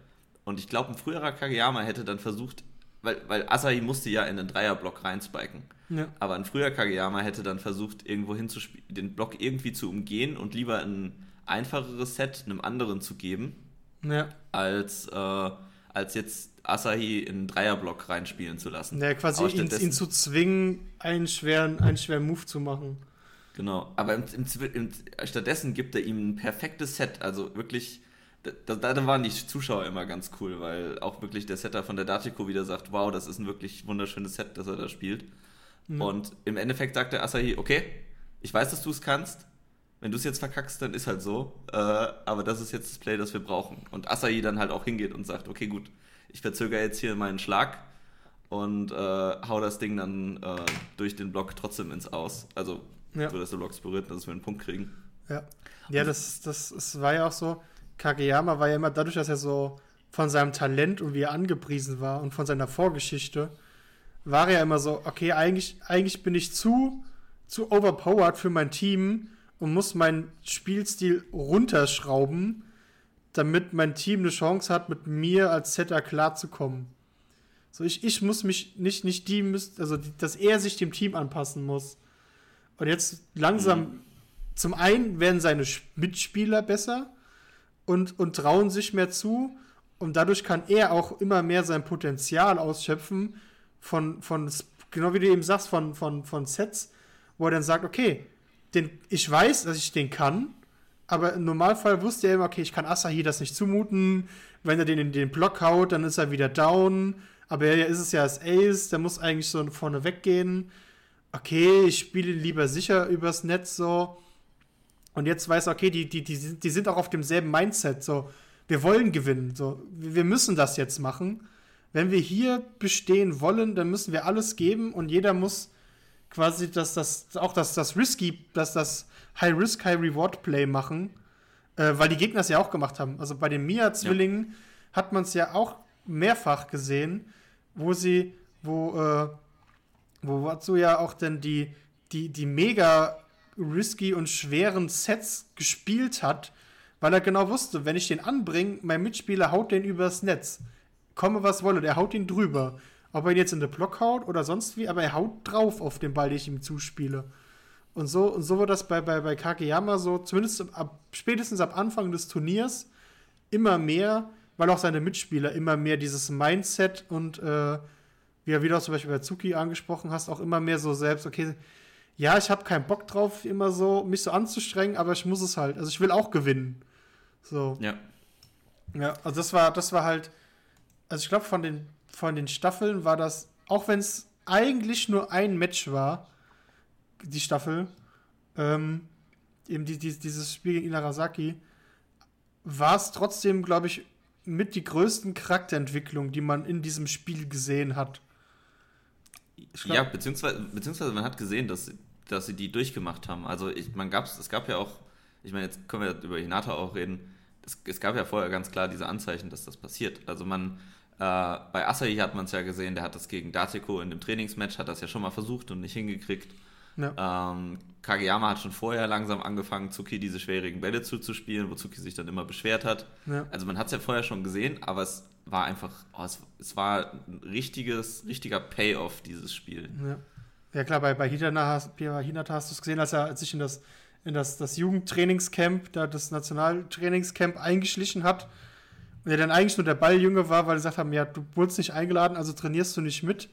und ich glaube, ein früherer Kageyama hätte dann versucht, weil, weil Asahi musste ja in den Dreierblock reinspiken. Ja. Aber ein früher Kageyama hätte dann versucht, irgendwo hinzuspielen, den Block irgendwie zu umgehen und lieber ein einfacheres Set einem anderen zu geben, ja. als, äh, als jetzt Asahi in einen Dreierblock reinspielen zu lassen. Ja, quasi ihn, ihn, zu zwingen, einen schweren, einen schweren Move zu machen. Genau, aber im, im, im, stattdessen gibt er ihm ein perfektes Set, also wirklich da, da, waren die Zuschauer immer ganz cool, weil auch wirklich der Setter von der Datico wieder sagt, wow, das ist ein wirklich wunderschönes Set, das er da spielt. Mhm. Und im Endeffekt sagt der Asahi, okay, ich weiß, dass du es kannst. Wenn du es jetzt verkackst, dann ist halt so. Äh, aber das ist jetzt das Play, das wir brauchen. Und Asahi dann halt auch hingeht und sagt, okay, gut, ich verzögere jetzt hier meinen Schlag und äh, hau das Ding dann äh, durch den Block trotzdem ins Aus. Also, ja. so dass der Block berührt, dass wir einen Punkt kriegen. Ja, ja das, das, das war ja auch so Kageyama war ja immer dadurch, dass er so von seinem Talent und wie er angepriesen war und von seiner Vorgeschichte, war er immer so, okay, eigentlich, eigentlich bin ich zu, zu overpowered für mein Team und muss meinen Spielstil runterschrauben, damit mein Team eine Chance hat, mit mir als Setter klarzukommen. So, ich, ich muss mich nicht, nicht die, also dass er sich dem Team anpassen muss. Und jetzt langsam, mhm. zum einen werden seine Mitspieler besser, und, und trauen sich mehr zu. Und dadurch kann er auch immer mehr sein Potenzial ausschöpfen von, von genau wie du eben sagst, von, von, von Sets, wo er dann sagt, okay, den, ich weiß, dass ich den kann, aber im Normalfall wusste er immer, okay, ich kann Asahi das nicht zumuten. Wenn er den in den Block haut, dann ist er wieder down. Aber er ist es ja als Ace, der muss eigentlich so vorne weggehen. Okay, ich spiele lieber sicher übers Netz so. Und jetzt weiß er, okay, die, die, die, die sind auch auf demselben Mindset. So, wir wollen gewinnen. So, wir müssen das jetzt machen. Wenn wir hier bestehen wollen, dann müssen wir alles geben und jeder muss quasi das, das, auch das, das Risky, das, das High-Risk, High-Reward-Play machen, äh, weil die Gegner es ja auch gemacht haben. Also bei den Mia-Zwillingen ja. hat man es ja auch mehrfach gesehen, wo sie, wo, äh, wo dazu ja auch denn die, die, die mega risky und schweren Sets gespielt hat, weil er genau wusste, wenn ich den anbringe, mein Mitspieler haut den übers Netz. Komme was wolle, der haut ihn drüber. Ob er ihn jetzt in den Block haut oder sonst wie, aber er haut drauf auf den Ball, den ich ihm zuspiele. Und so, und so wird das bei, bei, bei Kageyama so, zumindest ab, spätestens ab Anfang des Turniers, immer mehr, weil auch seine Mitspieler immer mehr dieses Mindset und äh, wie er wieder zum Beispiel bei Zuki angesprochen hast, auch immer mehr so selbst, okay, ja, ich habe keinen Bock drauf, immer so, mich so anzustrengen, aber ich muss es halt. Also ich will auch gewinnen. So. Ja. Ja, also das war, das war halt, also ich glaube, von den, von den Staffeln war das, auch wenn es eigentlich nur ein Match war, die Staffel, ähm, eben die, die, dieses Spiel gegen Inarasaki, war es trotzdem, glaube ich, mit die größten Charakterentwicklungen, die man in diesem Spiel gesehen hat. Glaub, ja, beziehungsweise, beziehungsweise man hat gesehen, dass, dass sie die durchgemacht haben. Also ich, man gab's, es gab ja auch, ich meine, jetzt können wir über Hinata auch reden, es, es gab ja vorher ganz klar diese Anzeichen, dass das passiert. Also man, äh, bei Asahi hat man es ja gesehen, der hat das gegen Dateko in dem Trainingsmatch, hat das ja schon mal versucht und nicht hingekriegt. Ja. Ähm, Kageyama hat schon vorher langsam angefangen, Zuki diese schwierigen Bälle zuzuspielen, wo Zuki sich dann immer beschwert hat. Ja. Also man hat es ja vorher schon gesehen, aber es war einfach, oh, es, es, war ein richtiges, richtiger Payoff, dieses Spiel. Ja, ja klar, bei, bei Hinata, Hinata hast du es gesehen, als er sich in das, in das, das Jugendtrainingscamp, da das Nationaltrainingscamp eingeschlichen hat. Und er dann eigentlich nur der Balljunge war, weil sie gesagt haben, ja, du wurdest nicht eingeladen, also trainierst du nicht mit.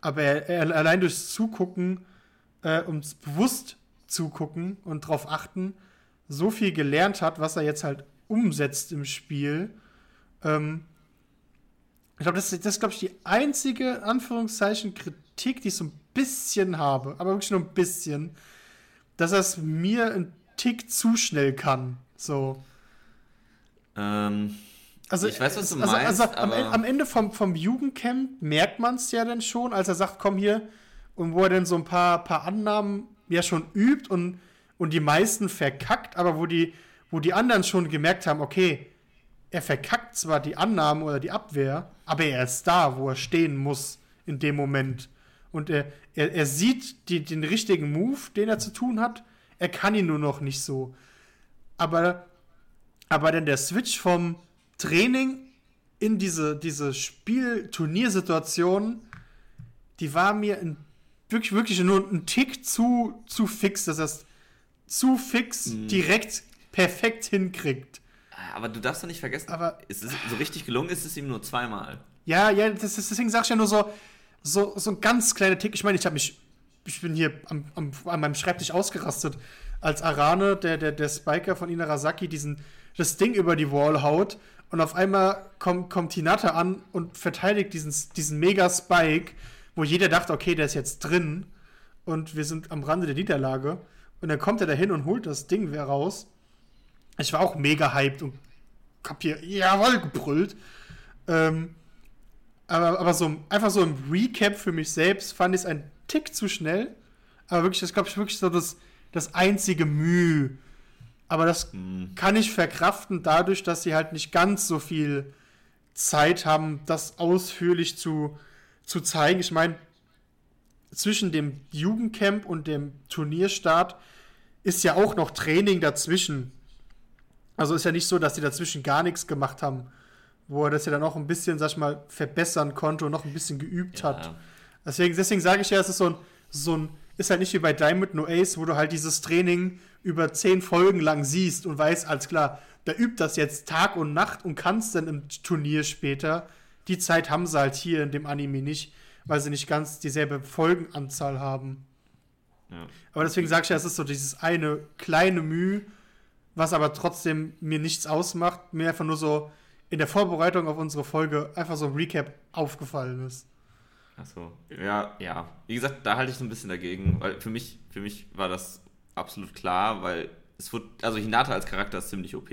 Aber er, er allein durchs Zugucken, äh, ums bewusst zugucken und drauf achten, so viel gelernt hat, was er jetzt halt umsetzt im Spiel. Ähm, ich glaube, das, das ist, glaube ich, die einzige, Anführungszeichen, Kritik, die ich so ein bisschen habe, aber wirklich nur ein bisschen, dass er es mir ein Tick zu schnell kann. So. Ähm, also, ich weiß, was du also, meinst. Also, am, am, Ende vom, vom Jugendcamp merkt man es ja dann schon, als er sagt, komm hier, und wo er dann so ein paar, paar Annahmen ja schon übt und, und die meisten verkackt, aber wo die, wo die anderen schon gemerkt haben, okay, er verkackt zwar die Annahmen oder die Abwehr, aber er ist da, wo er stehen muss in dem Moment. Und er, er, er sieht die, den richtigen Move, den er zu tun hat. Er kann ihn nur noch nicht so. Aber, aber dann der Switch vom Training in diese, diese Spiel-Turniersituation, die war mir ein, wirklich, wirklich nur ein Tick zu, zu fix, dass er es zu fix mhm. direkt perfekt hinkriegt. Aber du darfst doch nicht vergessen, aber ist es, so richtig gelungen ist es ihm nur zweimal. Ja, ja, das ist, deswegen sag ich ja nur so, so, so ein ganz kleiner Tick. Ich meine, ich habe mich, ich bin hier am, am, an meinem Schreibtisch ausgerastet, als Arane, der, der, der Spiker von Inarasaki, diesen, das Ding über die Wall haut und auf einmal kommt, kommt Hinata an und verteidigt diesen, diesen Mega-Spike, wo jeder dachte, okay, der ist jetzt drin und wir sind am Rande der Niederlage. Und dann kommt er da hin und holt das Ding wieder raus. Ich war auch mega hyped und hab hier jawohl gebrüllt. Ähm, aber, aber so einfach so im Recap für mich selbst fand ich es ein Tick zu schnell. Aber wirklich, das glaube ich wirklich so das, das einzige Mühe. Aber das mhm. kann ich verkraften dadurch, dass sie halt nicht ganz so viel Zeit haben, das ausführlich zu, zu zeigen. Ich meine, zwischen dem Jugendcamp und dem Turnierstart ist ja auch noch Training dazwischen. Also ist ja nicht so, dass die dazwischen gar nichts gemacht haben, wo er das ja dann auch ein bisschen, sag ich mal, verbessern konnte und noch ein bisschen geübt ja. hat. Deswegen, deswegen sage ich ja, es ist so ein, so ein, ist halt nicht wie bei Diamond No Ace, wo du halt dieses Training über zehn Folgen lang siehst und weißt, als klar, der übt das jetzt Tag und Nacht und kannst dann im Turnier später. Die Zeit haben sie halt hier in dem Anime nicht, weil sie nicht ganz dieselbe Folgenanzahl haben. Ja. Aber deswegen sage ich ja, es ist so dieses eine kleine Mühe, was aber trotzdem mir nichts ausmacht, mir einfach nur so in der Vorbereitung auf unsere Folge einfach so ein Recap aufgefallen ist. Achso, ja, ja. Wie gesagt, da halte ich so ein bisschen dagegen, weil für mich, für mich war das absolut klar, weil es wird, also Hinata als Charakter ist ziemlich OP.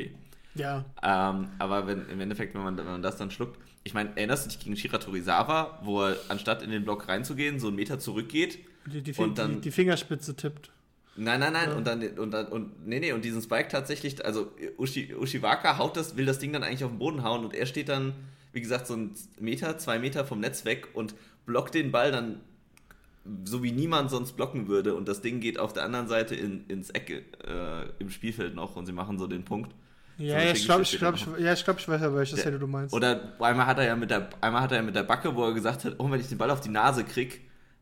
Ja. Ähm, aber wenn, im Endeffekt, wenn man, wenn man das dann schluckt, ich meine, erinnerst du dich gegen Shira Torizawa, wo er anstatt in den Block reinzugehen, so einen Meter zurückgeht die, die, und dann die, die Fingerspitze tippt. Nein, nein, nein. Ja. Und dann, und dann, und, nee, nee, und diesen Spike tatsächlich, also Ushi, Ushiwaka haut das, will das Ding dann eigentlich auf den Boden hauen und er steht dann, wie gesagt, so einen Meter, zwei Meter vom Netz weg und blockt den Ball dann so wie niemand sonst blocken würde und das Ding geht auf der anderen Seite in, ins Eck äh, im Spielfeld noch und sie machen so den Punkt. Ja, ja ich glaube, ich, glaub, ich, ja, ich, glaub, ich weiß ja, welches Szene du meinst. Oder einmal hat er ja mit der, einmal hat er ja mit der Backe, wo er gesagt hat, oh, wenn ich den Ball auf die Nase krieg,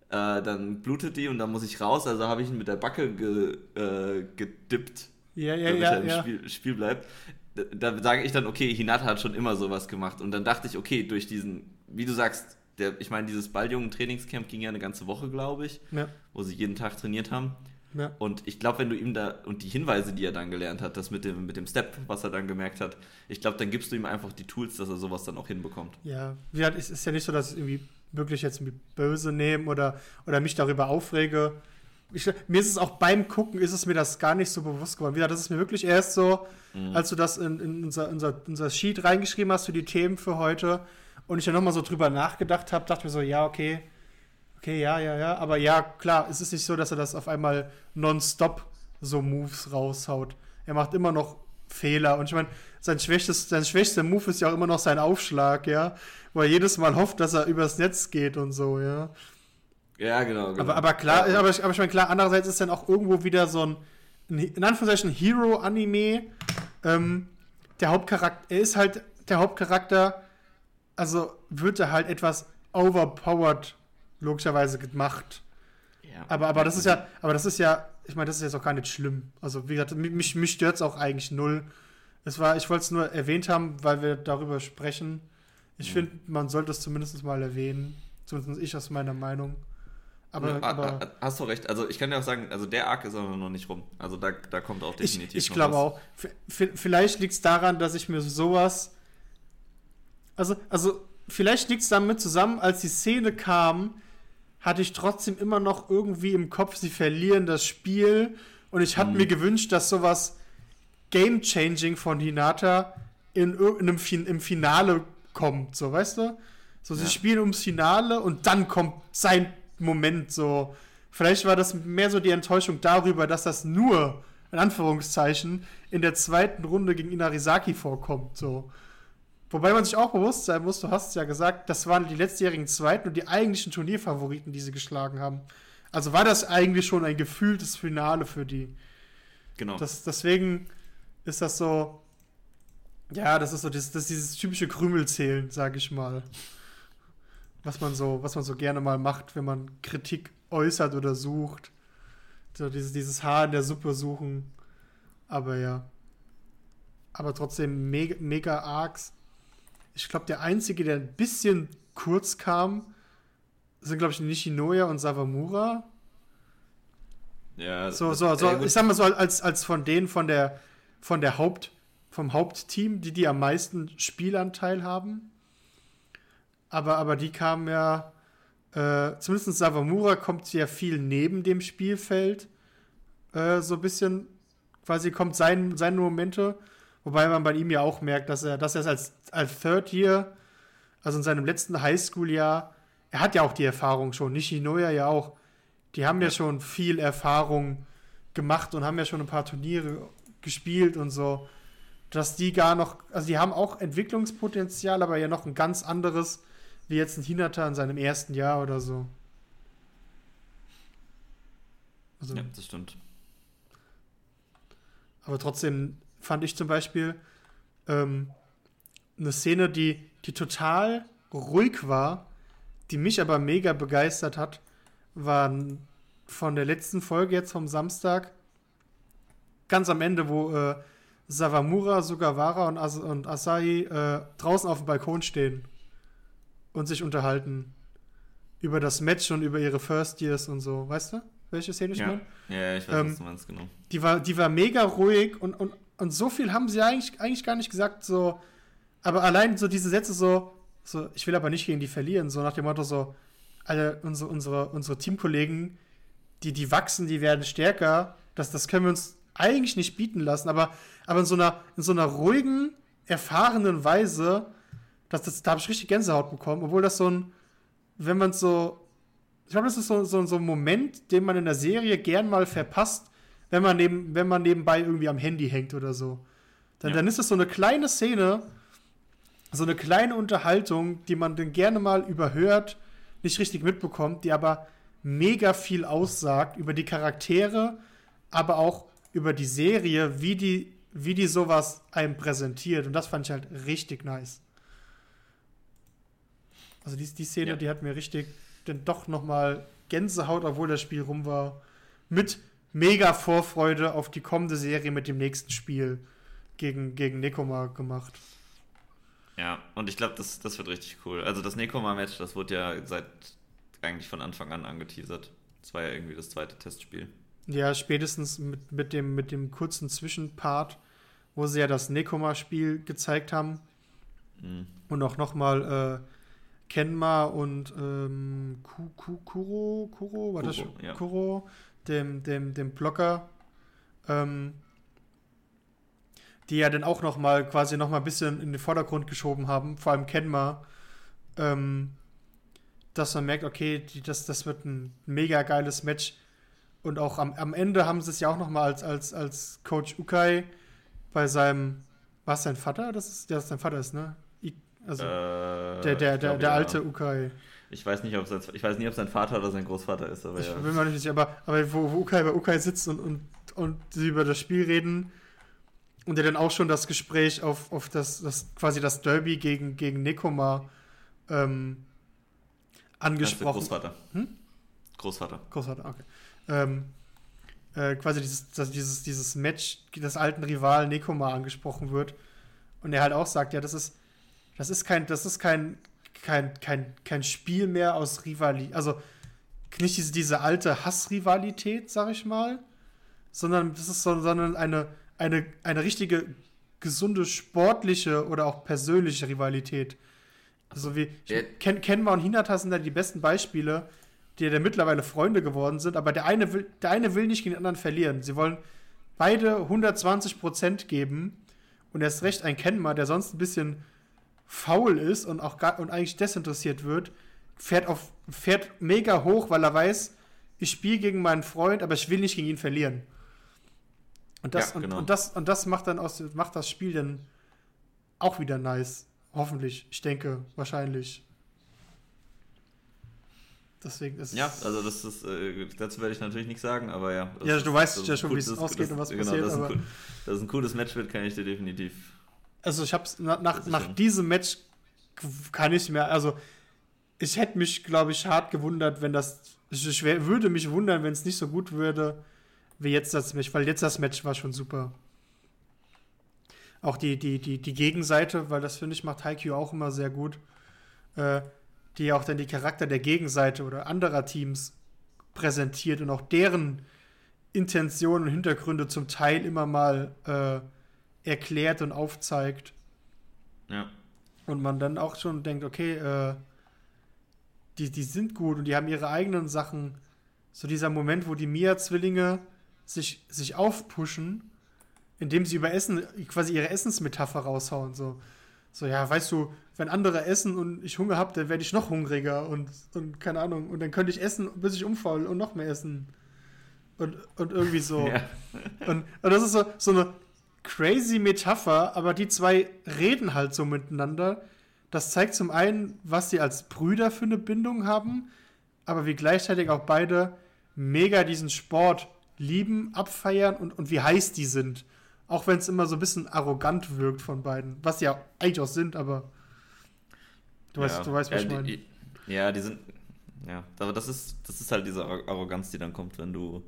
äh, dann blutet die und dann muss ich raus, also habe ich ihn mit der Backe ge, äh, gedippt, Ja, ja, damit ja, er im ja. Spiel, Spiel bleibt. Da, da sage ich dann, okay, Hinata hat schon immer sowas gemacht. Und dann dachte ich, okay, durch diesen, wie du sagst, der, ich meine, dieses Balljungen-Trainingscamp ging ja eine ganze Woche, glaube ich, Ja, wo sie jeden Tag trainiert haben. ja. Und ich glaube, wenn du ihm da, und die Hinweise, die er dann gelernt hat, das mit dem, mit dem Step, was er dann gemerkt hat, ich glaube, dann gibst du ihm einfach die Tools, dass er sowas dann auch hinbekommt. Ja, es ist ja nicht so, dass ich irgendwie wirklich jetzt böse nehme oder, oder mich darüber aufrege. Ich, mir ist es auch beim Gucken, ist es mir das gar nicht so bewusst geworden. Wie gesagt, das ist mir wirklich erst so, als du das in, in unser, unser, unser Sheet reingeschrieben hast für die Themen für heute und ich dann nochmal so drüber nachgedacht habe, dachte mir so, ja, okay, okay, ja, ja, ja. Aber ja, klar, es ist nicht so, dass er das auf einmal nonstop so Moves raushaut. Er macht immer noch Fehler. Und ich meine, sein, schwächstes, sein schwächster Move ist ja auch immer noch sein Aufschlag, ja. Wo er jedes Mal hofft, dass er übers Netz geht und so, ja. Ja, genau. genau. Aber, aber klar, Ja, aber, ich- aber ich meine, klar, andererseits ist dann auch irgendwo wieder so ein, ein in Anführungszeichen, Hero-Anime. Ähm, der Hauptcharakter, er ist halt der Hauptcharakter, also wird er halt etwas overpowered, logischerweise gemacht. ja. Aber, aber das ist ja, aber das ist ja, ich meine, das ist jetzt auch gar nicht schlimm. Also, wie gesagt, mich, mich stört es auch eigentlich null. Es war, ich wollte es nur erwähnt haben, weil wir darüber sprechen. Ich Mhm. finde, man sollte es zumindest mal erwähnen. Zumindest ich aus meiner Meinung. Aber, Ja, aber ah, ah, hast du recht. Also ich kann dir auch sagen, also der Arc ist aber noch nicht rum. Also da, da kommt auch ich, definitiv ich noch glaube auch. V- Vielleicht liegt es daran, dass ich mir sowas. Also, also vielleicht liegt es damit zusammen, als die Szene kam, hatte ich trotzdem immer noch irgendwie im Kopf, sie verlieren das Spiel. Und ich hatte Mhm. mir gewünscht, dass sowas Game-Changing von Hinata in irgendeinem fin im Finale kommt, so weißt du? So, sie Ja. spielen ums Finale und dann kommt sein Moment so. Vielleicht war das mehr so die Enttäuschung darüber, dass das nur, in Anführungszeichen, in der zweiten Runde gegen Inarizaki vorkommt, so. Wobei man sich auch bewusst sein muss, du hast es ja gesagt, das waren die letztjährigen Zweiten und die eigentlichen Turnierfavoriten, die sie geschlagen haben. Also war das eigentlich schon ein gefühltes Finale für die. Genau. Das, deswegen ist das so, ja, das ist so das, das ist dieses typische Krümelzählen, sage ich mal. Was man so, was man so gerne mal macht, wenn man Kritik äußert oder sucht. So dieses, dieses Haar in der Suppe suchen. Aber ja. Aber trotzdem mega, mega Arcs. Ich glaube, der einzige, der ein bisschen kurz kam, sind, glaube ich, Nishinoya und Savamura. ja, So, so, so, ich sag mal so, als, als von denen von der, von der Haupt, vom Hauptteam, die die am meisten Spielanteil haben. Aber, aber die kamen ja, äh, zumindest Savamura kommt ja viel neben dem Spielfeld. Äh, so ein bisschen, quasi kommt sein, seine Momente. Wobei man bei ihm ja auch merkt, dass er, dass er es als, als Third Year, also in seinem letzten Highschool-Jahr, er hat ja auch die Erfahrung schon, Nishinoya ja auch. Die haben ja, Ja. schon viel Erfahrung gemacht und haben ja schon ein paar Turniere gespielt und so. Dass die gar noch, also die haben auch Entwicklungspotenzial, aber ja noch ein ganz anderes, wie jetzt ein Hinata in seinem ersten Jahr oder so. Also, ja, das stimmt. aber trotzdem fand ich zum Beispiel ähm, eine Szene, die, die total ruhig war, die mich aber mega begeistert hat, war von der letzten Folge jetzt vom Samstag, ganz am Ende, wo äh, Sawamura, Sugawara und, As und Asahi äh, draußen auf dem Balkon stehen und sich unterhalten über das Match und über ihre First Years und so. Weißt du, welche Szene ich Ja. meine? Ja, ich weiß, Ähm, was du meinst, genau. Die war, die war mega ruhig und, und, und so viel haben sie eigentlich, eigentlich gar nicht gesagt, so. Aber allein so diese Sätze so, so, ich will aber nicht gegen die verlieren, so nach dem Motto so, alle unsere, unsere, unsere Teamkollegen, die, die wachsen, die werden stärker, das, das können wir uns eigentlich nicht bieten lassen, aber, aber in so einer, in so einer ruhigen, erfahrenen Weise, das, das, da habe ich richtig Gänsehaut bekommen, obwohl das so ein, wenn man so, ich glaube, das ist so, so, so ein Moment, den man in der Serie gern mal verpasst, wenn man, neben, wenn man nebenbei irgendwie am Handy hängt oder so. Dann, Ja. dann ist es so eine kleine Szene, so eine kleine Unterhaltung, die man dann gerne mal überhört, nicht richtig mitbekommt, die aber mega viel aussagt über die Charaktere, aber auch über die Serie, wie die, wie die sowas einem präsentiert. Und das fand ich halt richtig nice. Also die, die Szene, Ja. die hat mir richtig, dann doch nochmal Gänsehaut, obwohl das Spiel rum war, mit mega Vorfreude auf die kommende Serie mit dem nächsten Spiel gegen, gegen Nekoma gemacht. Ja, und ich glaube, das, das wird richtig cool. Also das Nekoma-Match, das wurde ja seit eigentlich von Anfang an angeteasert. Das war ja irgendwie das zweite Testspiel. Ja, spätestens mit, mit, dem, mit dem kurzen Zwischenpart, wo sie ja das Nekoma-Spiel gezeigt haben. Mhm. Und auch nochmal äh, Kenma und ähm, Kuro, Kuro, war das ja. Kuro, dem, dem, dem Blocker, ähm, die ja dann auch noch mal quasi noch mal ein bisschen in den Vordergrund geschoben haben, vor allem Kenma, ähm, dass man merkt, okay, die, das, das wird ein mega geiles Match. Und auch am, am Ende haben sie es ja auch noch mal als, als, als Coach Ukai bei seinem, war es sein Vater? Das ist, ja, das sein Vater ist, ne? Also äh, der, der, der, der alte ja. Ukai. Ich weiß nicht, ob sein, ich weiß nicht, ob sein Vater oder sein Großvater ist, aber ich ja. will mal nicht, aber, aber wo, wo Ukai bei Ukai sitzt und, und, und sie über das Spiel reden und der dann auch schon das Gespräch auf, auf das, das quasi das Derby gegen, gegen Nekoma ähm, angesprochen. Großvater. Hm? Großvater. Großvater, okay. Ähm, äh, quasi dieses, das, dieses, dieses Match des alten Rivalen Nekoma angesprochen wird. Und er halt auch sagt, ja, das ist, das ist kein, das ist kein, kein, kein, kein Spiel mehr aus Rivalität, also nicht diese, diese alte Hassrivalität, sag ich mal, sondern das ist so, sondern eine, eine, eine richtige gesunde sportliche oder auch persönliche Rivalität. Also wie ja. Ken, Kenma und Hinata sind da die besten Beispiele, die ja mittlerweile Freunde geworden sind, aber der eine will, der eine will nicht gegen den anderen verlieren. Sie wollen beide 120 Prozent geben und erst recht ein Kenma, der sonst ein bisschen faul ist und auch gar, und eigentlich desinteressiert wird, fährt auf fährt mega hoch, weil er weiß, ich spiele gegen meinen Freund, aber ich will nicht gegen ihn verlieren. Und das, ja, genau. und, und, das, und das macht dann aus, macht das Spiel dann auch wieder nice. Hoffentlich. Ich denke, wahrscheinlich. Deswegen ist Ja, also das ist, äh, dazu werde ich natürlich nichts sagen, aber ja. Ja, du weißt ja schon, wie es ausgeht und was genau, passiert. Dass, aber ein, dass ein cooles Match wird, kann ich dir definitiv also ich hab's nach, nach, nach diesem Match kann ich mehr, also ich hätte mich, glaube ich, hart gewundert, wenn das, ich würde mich wundern, wenn es nicht so gut würde, wie jetzt das Match, weil jetzt das Match war schon super. Auch die, die, die, die Gegenseite, weil das finde ich macht Haikyuu auch immer sehr gut, äh, die auch dann die Charakter der Gegenseite oder anderer Teams präsentiert und auch deren Intentionen und Hintergründe zum Teil immer mal äh, erklärt und aufzeigt. Ja. Und man dann auch schon denkt, okay, äh, die, die sind gut und die haben ihre eigenen Sachen. So dieser Moment, wo die Mia-Zwillinge sich, sich aufpushen, indem sie über Essen, quasi ihre Essensmetapher raushauen. So, so ja, weißt du, wenn andere essen und ich Hunger habe, dann werde ich noch hungriger und, und keine Ahnung. Und dann könnte ich essen, bis ich umfalle und noch mehr essen. Und, und irgendwie so. Ja. Und, und das ist so, so eine crazy Metapher, aber die zwei reden halt so miteinander. Das zeigt zum einen, was sie als Brüder für eine Bindung haben, aber wie gleichzeitig auch beide mega diesen Sport lieben, abfeiern und, und wie heiß die sind. Auch wenn es immer so ein bisschen arrogant wirkt von beiden. Was ja eigentlich auch sind, aber du ja, weißt, du weißt, was ja, ich meine. Ja, die sind. Ja, aber das ist, das ist halt diese Arroganz, die dann kommt, wenn du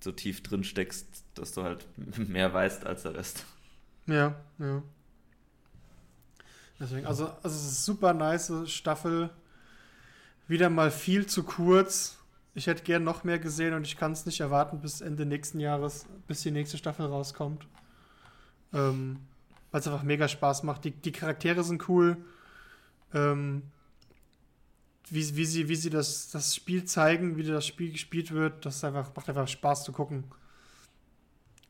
so tief drin steckst, dass du halt mehr weißt als der Rest. Ja, ja. Deswegen, also, also es ist super nice Staffel. Wieder mal viel zu kurz. Ich hätte gern noch mehr gesehen und ich kann es nicht erwarten bis Ende nächsten Jahres, bis die nächste Staffel rauskommt. Ähm, Weil es einfach mega Spaß macht. Die, die Charaktere sind cool. Ähm, wie, wie sie, wie sie das, das Spiel zeigen, wie das Spiel gespielt wird, das einfach, macht einfach Spaß zu gucken.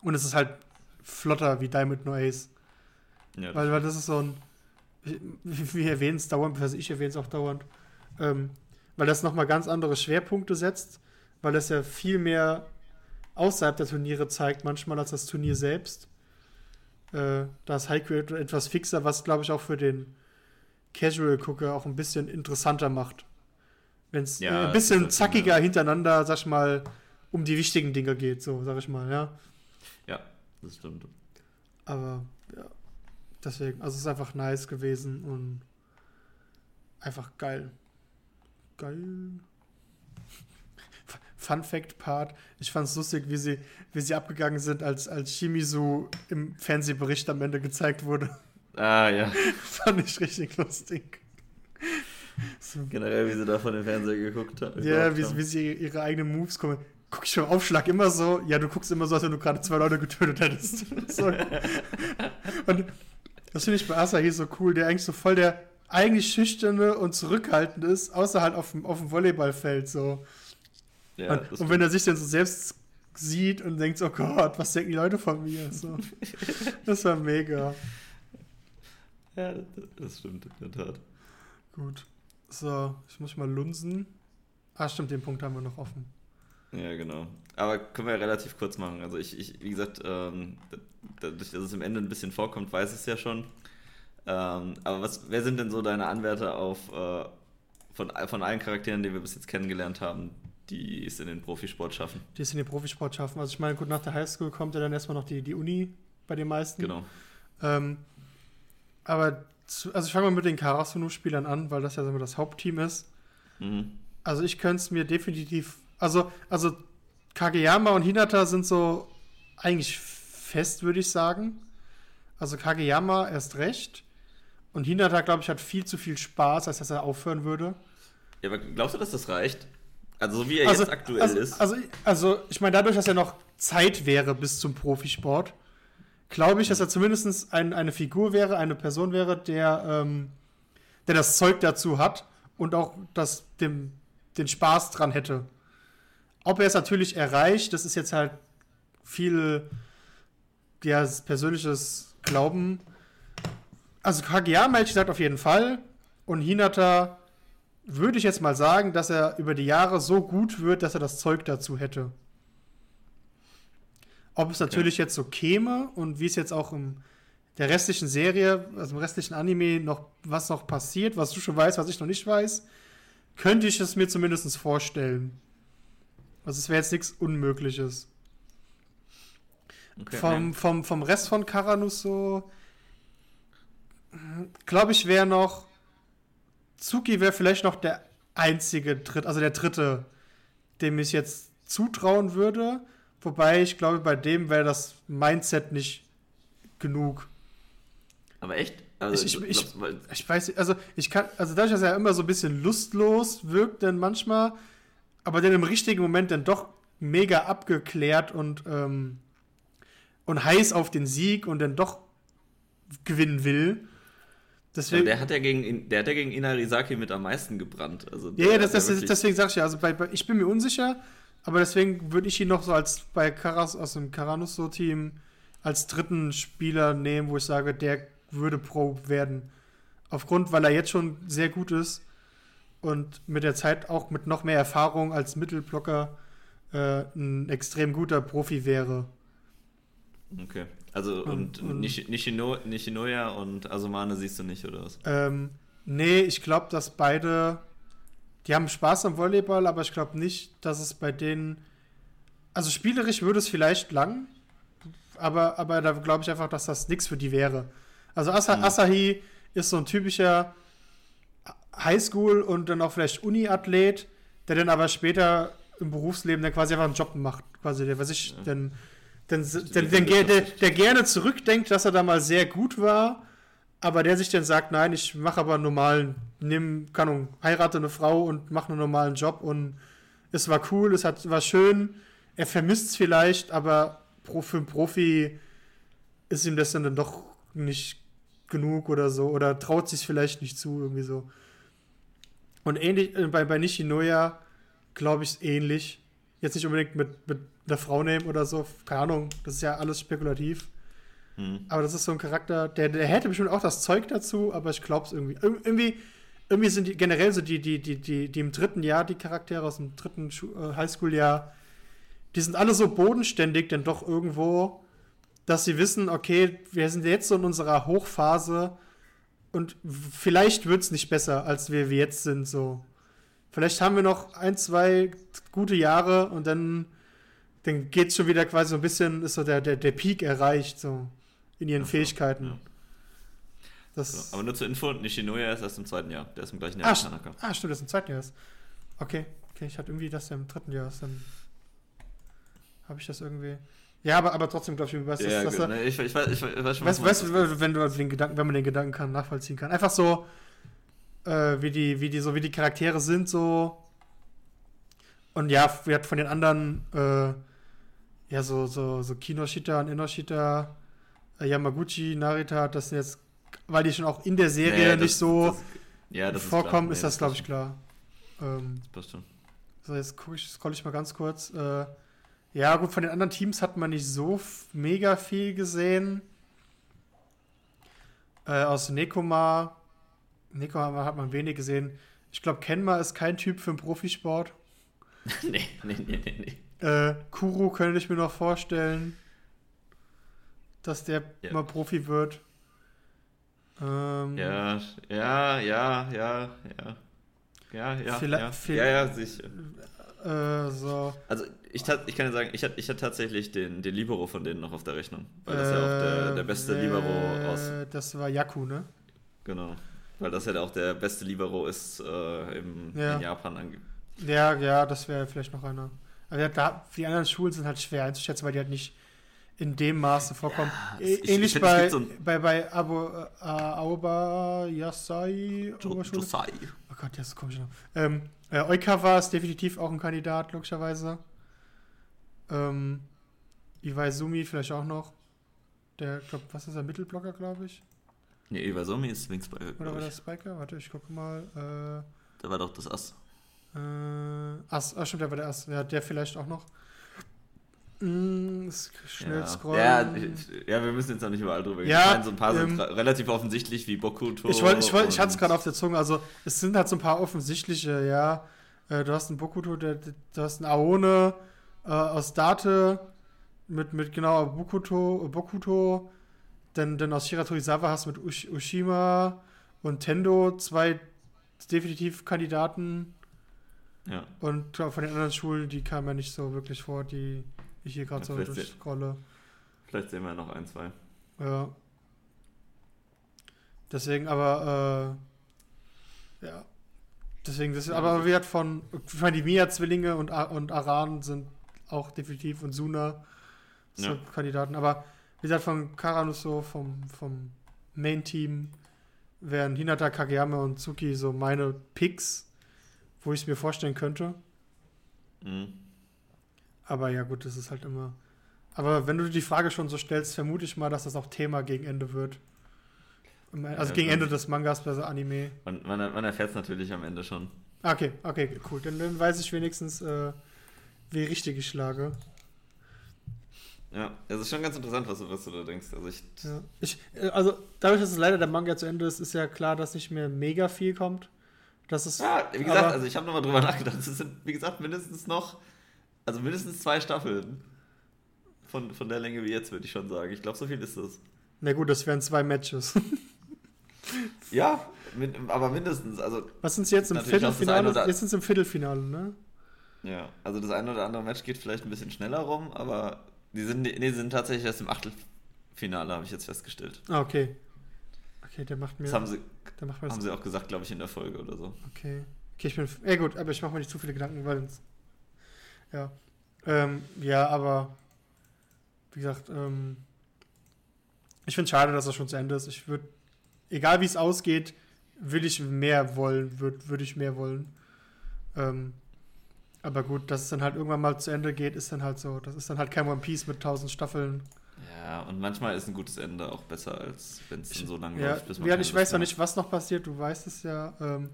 Und es ist halt flotter wie Diamond No Ace. Ja, weil, weil das ist so ein. Wir erwähnen es dauernd, also ich erwähne es auch dauernd. Ähm, weil das nochmal ganz andere Schwerpunkte setzt, weil das ja viel mehr außerhalb der Turniere zeigt, manchmal als das Turnier selbst. Äh, da ist Haiku etwas fixer, was glaube ich auch für den Casual-Gucker auch ein bisschen interessanter macht. Wenn es ja, ein bisschen zackiger hintereinander, sag ich mal, um die wichtigen Dinge geht, so, sag ich mal, ja. Ja, das stimmt. Aber, ja, deswegen, also es ist einfach nice gewesen und einfach geil. Geil. Fun Fact Part. Ich fand es lustig, wie sie, wie sie abgegangen sind, als, als Shimizu im Fernsehbericht am Ende gezeigt wurde. Ah, ja. fand ich richtig lustig. So. Generell, wie sie da von dem Fernseher geguckt haben. Ja, wie, wie sie ihre eigenen Moves kommen. Guck ich beim Aufschlag immer so? Ja, du guckst immer so, als wenn du gerade zwei Leute getötet hättest. so. Und das finde ich bei Asahi so cool, der eigentlich so voll der eigentlich schüchterne und zurückhaltend ist, außer halt auf dem, auf dem Volleyballfeld so. Ja, und, und wenn er sich dann so selbst sieht und denkt, oh Gott, was denken die Leute von mir? So. das war mega. Ja, das stimmt in der Tat. Gut. So, ich muss mal lunsen. Ah, stimmt, den Punkt haben wir noch offen. Ja, genau. Aber können wir ja relativ kurz machen. Also ich, ich wie gesagt, ähm, dadurch, dass es im Ende ein bisschen vorkommt, weiß ich es ja schon. Ähm, aber was, wer sind denn so deine Anwärter auf äh, von, von allen Charakteren, die wir bis jetzt kennengelernt haben, die es in den Profisport schaffen? Die es in den Profisport schaffen. Also ich meine, gut, nach der Highschool kommt ja dann erstmal noch die, die Uni bei den meisten. Genau. Ähm, aber zu, also ich fange mal mit den Karasuno-Spielern an, weil das ja so das Hauptteam ist. Mhm. Also ich könnte es mir definitiv, also, also Kageyama und Hinata sind so eigentlich fest, würde ich sagen. Also Kageyama erst recht. Und Hinata, glaube ich, hat viel zu viel Spaß, als dass er aufhören würde. Ja, aber glaubst du, dass das reicht? Also so wie er also, jetzt aktuell also, ist. Also, also ich meine, dadurch, dass er noch Zeit wäre bis zum Profisport, glaube ich, dass er zumindest ein, eine Figur wäre, eine Person wäre, der, ähm, der das Zeug dazu hat und auch das, dem, den Spaß dran hätte. Ob er es natürlich erreicht, das ist jetzt halt viel ja, persönliches Glauben. Also Kageyama hätte ich gesagt auf jeden Fall. Und Hinata würde ich jetzt mal sagen, dass er über die Jahre so gut wird, dass er das Zeug dazu hätte. Ob es natürlich okay. jetzt so käme und wie es jetzt auch im der restlichen Serie, also im restlichen Anime noch, was noch passiert, was du schon weißt, was ich noch nicht weiß, könnte ich es mir zumindest vorstellen. Also es wäre jetzt nichts Unmögliches. Okay, vom, vom, vom Rest von Karanus so, glaube ich, wäre noch Zuki wäre vielleicht noch der einzige Dritt, also der dritte, dem ich jetzt zutrauen würde. Wobei ich glaube, bei dem wäre das Mindset nicht genug. Aber echt? Also, ich, ich, ich, ich, weiß nicht, also ich kann, also dadurch, dass er immer so ein bisschen lustlos wirkt, dann manchmal, aber dann im richtigen Moment dann doch mega abgeklärt und, ähm, und heiß auf den Sieg und dann doch gewinnen will. Deswegen, ja, der hat ja gegen, der hat ja gegen Inarizaki mit am meisten gebrannt. Also ja, ja, das, das, deswegen sag ich ja, also bei, bei, ich bin mir unsicher, aber deswegen würde ich ihn noch so als bei Karas aus dem Caranusso-Team als dritten Spieler nehmen, wo ich sage, der würde Pro werden. Aufgrund, weil er jetzt schon sehr gut ist und mit der Zeit auch mit noch mehr Erfahrung als Mittelblocker äh, ein extrem guter Profi wäre. Okay. Also und, und, und Nishino, Nishinoya und Asumane siehst du nicht, oder was? Ähm, nee, ich glaube, dass beide die haben Spaß am Volleyball, aber ich glaube nicht, dass es bei denen. Also spielerisch würde es vielleicht lang, aber, aber da glaube ich einfach, dass das nichts für die wäre. Also Asa, mhm. Asahi ist so ein typischer Highschool- und dann auch vielleicht Uni-Athlet, der dann aber später im Berufsleben dann quasi einfach einen Job macht. Quasi, der, was ich, ja. denn, denn, denn, denn, der, der, gerne zurückdenkt, dass er da mal sehr gut war aber der sich dann sagt, nein, ich mache aber einen normalen, nimm, kann Ahnung, heirate eine Frau und mache einen normalen Job und es war cool, es hat, war schön, er vermisst es vielleicht, aber für einen Profi ist ihm das dann doch nicht genug oder so oder traut sich vielleicht nicht zu, irgendwie so. Und ähnlich, äh, bei, bei Nishinoya glaube ich es ähnlich. Jetzt nicht unbedingt mit, mit einer Frau nehmen oder so, keine Ahnung, das ist ja alles spekulativ. Mhm. Aber das ist so ein Charakter, der, der hätte bestimmt auch das Zeug dazu, aber ich glaube es irgendwie. Irgendwie, irgendwie sind die generell so die, die, die, die, die im dritten Jahr, die Charaktere aus dem dritten äh, Highschool-Jahr, die sind alle so bodenständig, denn doch irgendwo, dass sie wissen, okay, wir sind jetzt so in unserer Hochphase und vielleicht wird es nicht besser, als wir, wir jetzt sind. So. Vielleicht haben wir noch ein, zwei gute Jahre und dann, dann geht es schon wieder quasi so ein bisschen, ist so der, der, der Peak erreicht. So in ihren Ach, Fähigkeiten. Ja. Das aber nur zur Info, Nishinoya ist erst im zweiten Jahr. Der ist im gleichen Jahr ah, wie Tanaka. Ah, stimmt, der ist im zweiten Jahr. Okay, okay, ich hatte irgendwie das ja im dritten Jahr ist, dann habe ich das irgendwie. Ja, aber, aber trotzdem glaube ich, weißt Ja, das, gut, das, ne, ich, ich, weiß, ich weiß schon, weißt, was weißt du du, wenn du den Gedanken, wenn man den Gedanken kann, nachvollziehen kann. Einfach so, äh, wie die, wie die, so wie die Charaktere sind, so. Und ja, wir hatten von den anderen, äh, ja, so, so, so Kinoshita und Inoshita, äh, Yamaguchi, Narita, das sind jetzt, weil die schon auch in der Serie Nee, das- nicht so das, ja, das vorkommen, ist, klar. das, Nee, glaube ich, klar. Ähm, Das passt schon. so, jetzt gucke ich, scroll ich mal ganz kurz. Äh, ja, gut, von den anderen Teams hat man nicht so mega viel gesehen. Äh, aus Nekoma. Nekoma hat man wenig gesehen. Ich glaube, Kenma ist kein Typ für den Profisport. nee, nee, nee, nee, nee. Äh, Kuro könnte ich mir noch vorstellen, dass der Ja. mal Profi wird. Ähm, Ja, ja, ja, ja, ja. Ja, ja, ja. ja, ja, sicher. Äh, so. Also ich, ich kann ja sagen, ich hatte ich tatsächlich den, den Libero von denen noch auf der Rechnung. Weil das ja auch der, der beste äh, Libero aus. Das war Yaku, ne? Genau. Weil das ja auch der beste Libero ist äh, im, Ja. in Japan Ja, ja, das wäre vielleicht noch einer. Aber da, die anderen Schulen sind halt schwer einzuschätzen, weil die halt nicht in dem Maße vorkommen. Ja, ich- ich Ähnlich es bei, so bei, bei Abo, äh, Aoba Yasai Oberschule. Josai. Oh Gott, das ist komisch. noch. Ähm, äh, Oikawa ist definitiv auch ein Kandidat, logischerweise. Ähm, Iwaizumi vielleicht auch noch. Der, glaub, was ist der Mittelblocker, glaube ich? Nee, Iwasumi ist Wingsbiker, Oder war das Spiker? Warte, ich gucke mal. Da war doch das Ass. Äh, äh, Ass, ah, stimmt, der war der Ass. Ja, der vielleicht auch noch. Mm, schnell ja. scrollen. Ja, ich- ja, wir müssen jetzt auch nicht überall drüber Ja, meine, so ein paar ähm, sind relativ offensichtlich wie Bokuto. Ich, wollt, ich, wollt, ich hatte es gerade auf der Zunge. Also, es sind halt so ein paar offensichtliche, ja. Äh, du hast einen Bokuto, der, du hast einen Aone äh, aus Date mit, mit genau Bokuto, Bokuto. Dann, dann aus Shiratorizawa hast du mit Ush, Ushima und Tendo zwei definitiv Kandidaten. Ja. Und klar, von den anderen Schulen, die kamen ja nicht so wirklich vor, die ich hier gerade Ja, so durchscrolle. Vielleicht sehen wir noch ein, zwei. Ja. Deswegen aber, äh, ja. Deswegen, das, Ja, aber hat von, ich meine, die Mia-Zwillinge und, und Aran sind auch definitiv und Suna so Ja. Kandidaten. Aber wie gesagt, von Karanuso, vom, vom Main-Team, wären Hinata Kageyama und Tsuki so meine Picks, wo ich es mir vorstellen könnte. Mhm. Aber ja, gut, das ist halt immer. Aber wenn du die Frage schon so stellst, vermute ich mal, dass das auch Thema gegen Ende wird. Also Ja, gegen Ende des Mangas, also Anime. Man, man, man erfährt es natürlich am Ende schon. Ah, Okay, okay, cool. Dann, dann weiß ich wenigstens, äh, wie richtig ich schlage. Ja, es ist schon ganz interessant, was du, was du da denkst. Also ich, Ja. Ich, äh, also, dadurch, dass es leider der Manga zu Ende ist, ist ja klar, dass nicht mehr mega viel kommt. Das ist. ja, wie gesagt, aber- also ich habe nochmal drüber nachgedacht. Es sind, wie gesagt, mindestens noch, also mindestens zwei Staffeln von, von der Länge wie jetzt, würde ich schon sagen. Ich glaube, so viel ist das. Na gut, das wären zwei Matches. Ja, min, aber mindestens. Also, Was sind sie jetzt im Viertelfinale? oder- Jetzt sind sie im Viertelfinale, ne? ja, also das eine oder andere Match geht vielleicht ein bisschen schneller rum, aber die sind, nee, sind tatsächlich erst im Achtelfinale, habe ich jetzt festgestellt. Ah, okay. Okay, der macht mir. Das haben sie, der macht mir haben sie auch gesagt, glaube ich, in der Folge oder so. Okay. Okay, ich bin. Ja, gut, aber ich mache mir nicht zu viele Gedanken, weil. Ja. Ähm, ja, aber. Wie gesagt, ähm. Ich finde es schade, dass das schon zu Ende ist. Ich würde. Egal wie es ausgeht, will ich mehr wollen, würde würd ich mehr wollen. Ähm, aber gut, dass es dann halt irgendwann mal zu Ende geht, ist dann halt so. Das ist dann halt kein One Piece mit tausend Staffeln. Ja, und manchmal ist ein gutes Ende auch besser, als wenn es dann so lange Ja, läuft, bis man ja ich weiß noch nicht, was noch passiert, du weißt es ja. Ähm,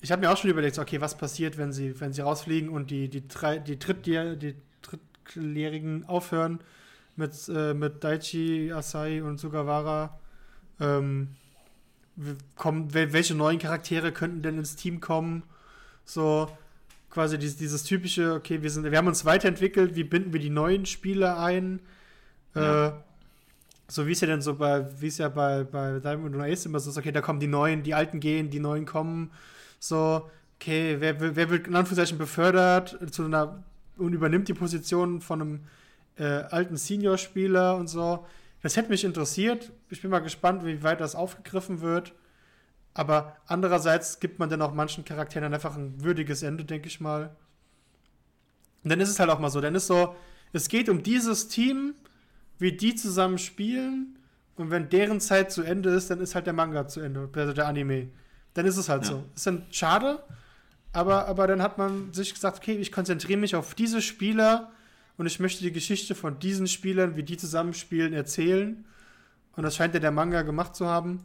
ich habe mir auch schon überlegt, okay, was passiert, wenn sie, wenn sie rausfliegen und die, die, drei, die, Drittjahr, die Drittjährigen aufhören mit, äh, mit Daichi, Asai und Sugawara. Ähm, kommen, wel- welche neuen Charaktere könnten denn ins Team kommen? So quasi dieses, dieses typische, okay, wir, sind, wir haben uns weiterentwickelt, wie binden wir die neuen Spieler ein? Ja. Äh, so wie es ja dann so bei, wie es ja bei, bei Diamond und Ace immer so ist, okay, da kommen die Neuen, die Alten gehen, die Neuen kommen. So, okay, wer, wer wird in Anführungszeichen befördert zu einer und übernimmt die Position von einem äh, alten Senior-Spieler und so. Das hätte mich interessiert. Ich bin mal gespannt, wie weit das aufgegriffen wird. Aber andererseits gibt man dann auch manchen Charakteren dann einfach ein würdiges Ende, denke ich mal. Und dann ist es halt auch mal so, dann ist so, es geht um dieses Team, wie die zusammen spielen und wenn deren Zeit zu Ende ist, dann ist halt der Manga zu Ende, also der Anime. Dann ist es halt ja. so. Ist dann schade, aber, aber dann hat man sich gesagt, okay, ich konzentriere mich auf diese Spieler und ich möchte die Geschichte von diesen Spielern, wie die zusammenspielen, erzählen. Und das scheint ja der Manga gemacht zu haben.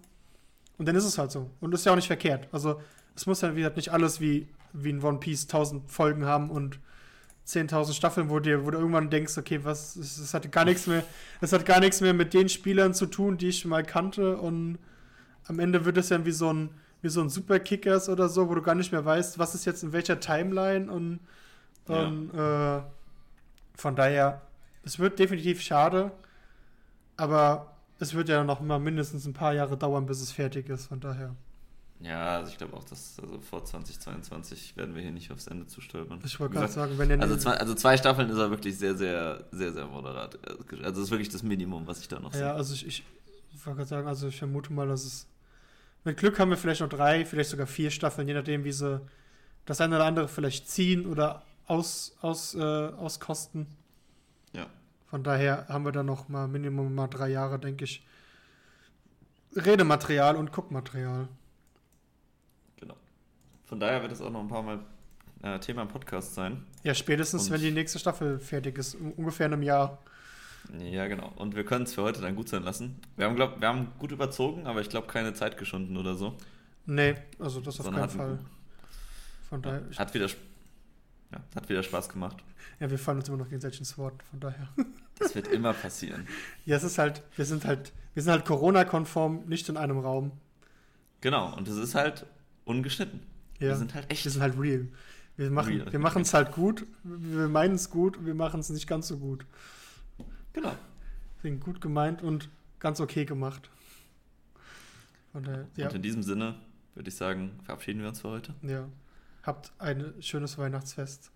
Und dann ist es halt so. Und ist ja auch nicht verkehrt. Also, es muss ja, wie gesagt, nicht alles wie, wie in One Piece 1000 Folgen haben und 10.000 Staffeln, wo, dir, wo du irgendwann denkst, okay, was, das hat gar nichts mehr, das hat gar nichts mehr mit den Spielern zu tun, die ich mal kannte. Und am Ende wird es ja wie so ein, wie so ein Superkickers oder so, wo du gar nicht mehr weißt, was ist jetzt in welcher Timeline und, und ja. äh, von daher, es wird definitiv schade, aber es wird ja noch mal mindestens ein paar Jahre dauern, bis es fertig ist, von daher. Ja, also ich glaube auch, dass also vor 2022 werden wir hier nicht aufs Ende zustolpern. Ich wollte gerade sagen, wenn ihr also zwei, also zwei Staffeln ist er wirklich sehr, sehr, sehr, sehr moderat. Also das ist wirklich das Minimum, was ich da noch sehe. Ja, also ich, ich wollte gerade sagen, also ich vermute mal, dass es mit Glück haben wir vielleicht noch drei, vielleicht sogar vier Staffeln, je nachdem, wie sie das eine oder andere vielleicht ziehen oder aus, aus, äh, auskosten. Ja. Von daher haben wir da noch mal Minimum mal drei Jahre, denke ich, Redematerial und Guckmaterial. Von daher wird es auch noch ein paar Mal äh, Thema im Podcast sein. Ja, spätestens, Und wenn die nächste Staffel fertig ist, ungefähr in einem Jahr. Ja, genau. Und wir können es für heute dann gut sein lassen. Wir haben, glaub, wir haben gut überzogen, aber ich glaube keine Zeit geschunden oder so. Nee, also das auf Sondern keinen Fall. Von daher. Hat, wieder, ja, hat wieder Spaß gemacht. Ja, wir fallen uns immer noch gegenseitig ins Wort, von daher. Das wird immer passieren. Ja, es ist halt, wir sind halt, wir sind halt Corona-konform, nicht in einem Raum. Genau, und es ist halt ungeschnitten. Ja. Wir sind halt echt. Wir sind halt real. Wir machen real. wir machen es halt gut, wir meinen es gut, wir machen es nicht ganz so gut. Genau. Deswegen gut gemeint und ganz okay gemacht. Der, ja. Und in diesem Sinne würde ich sagen, verabschieden wir uns für heute. Ja. Habt ein schönes Weihnachtsfest.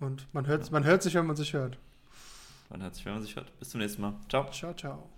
Und man hört, man hört sich, wenn man sich hört. Man hört sich, wenn man sich hört. Bis zum nächsten Mal. Ciao. Ciao, ciao.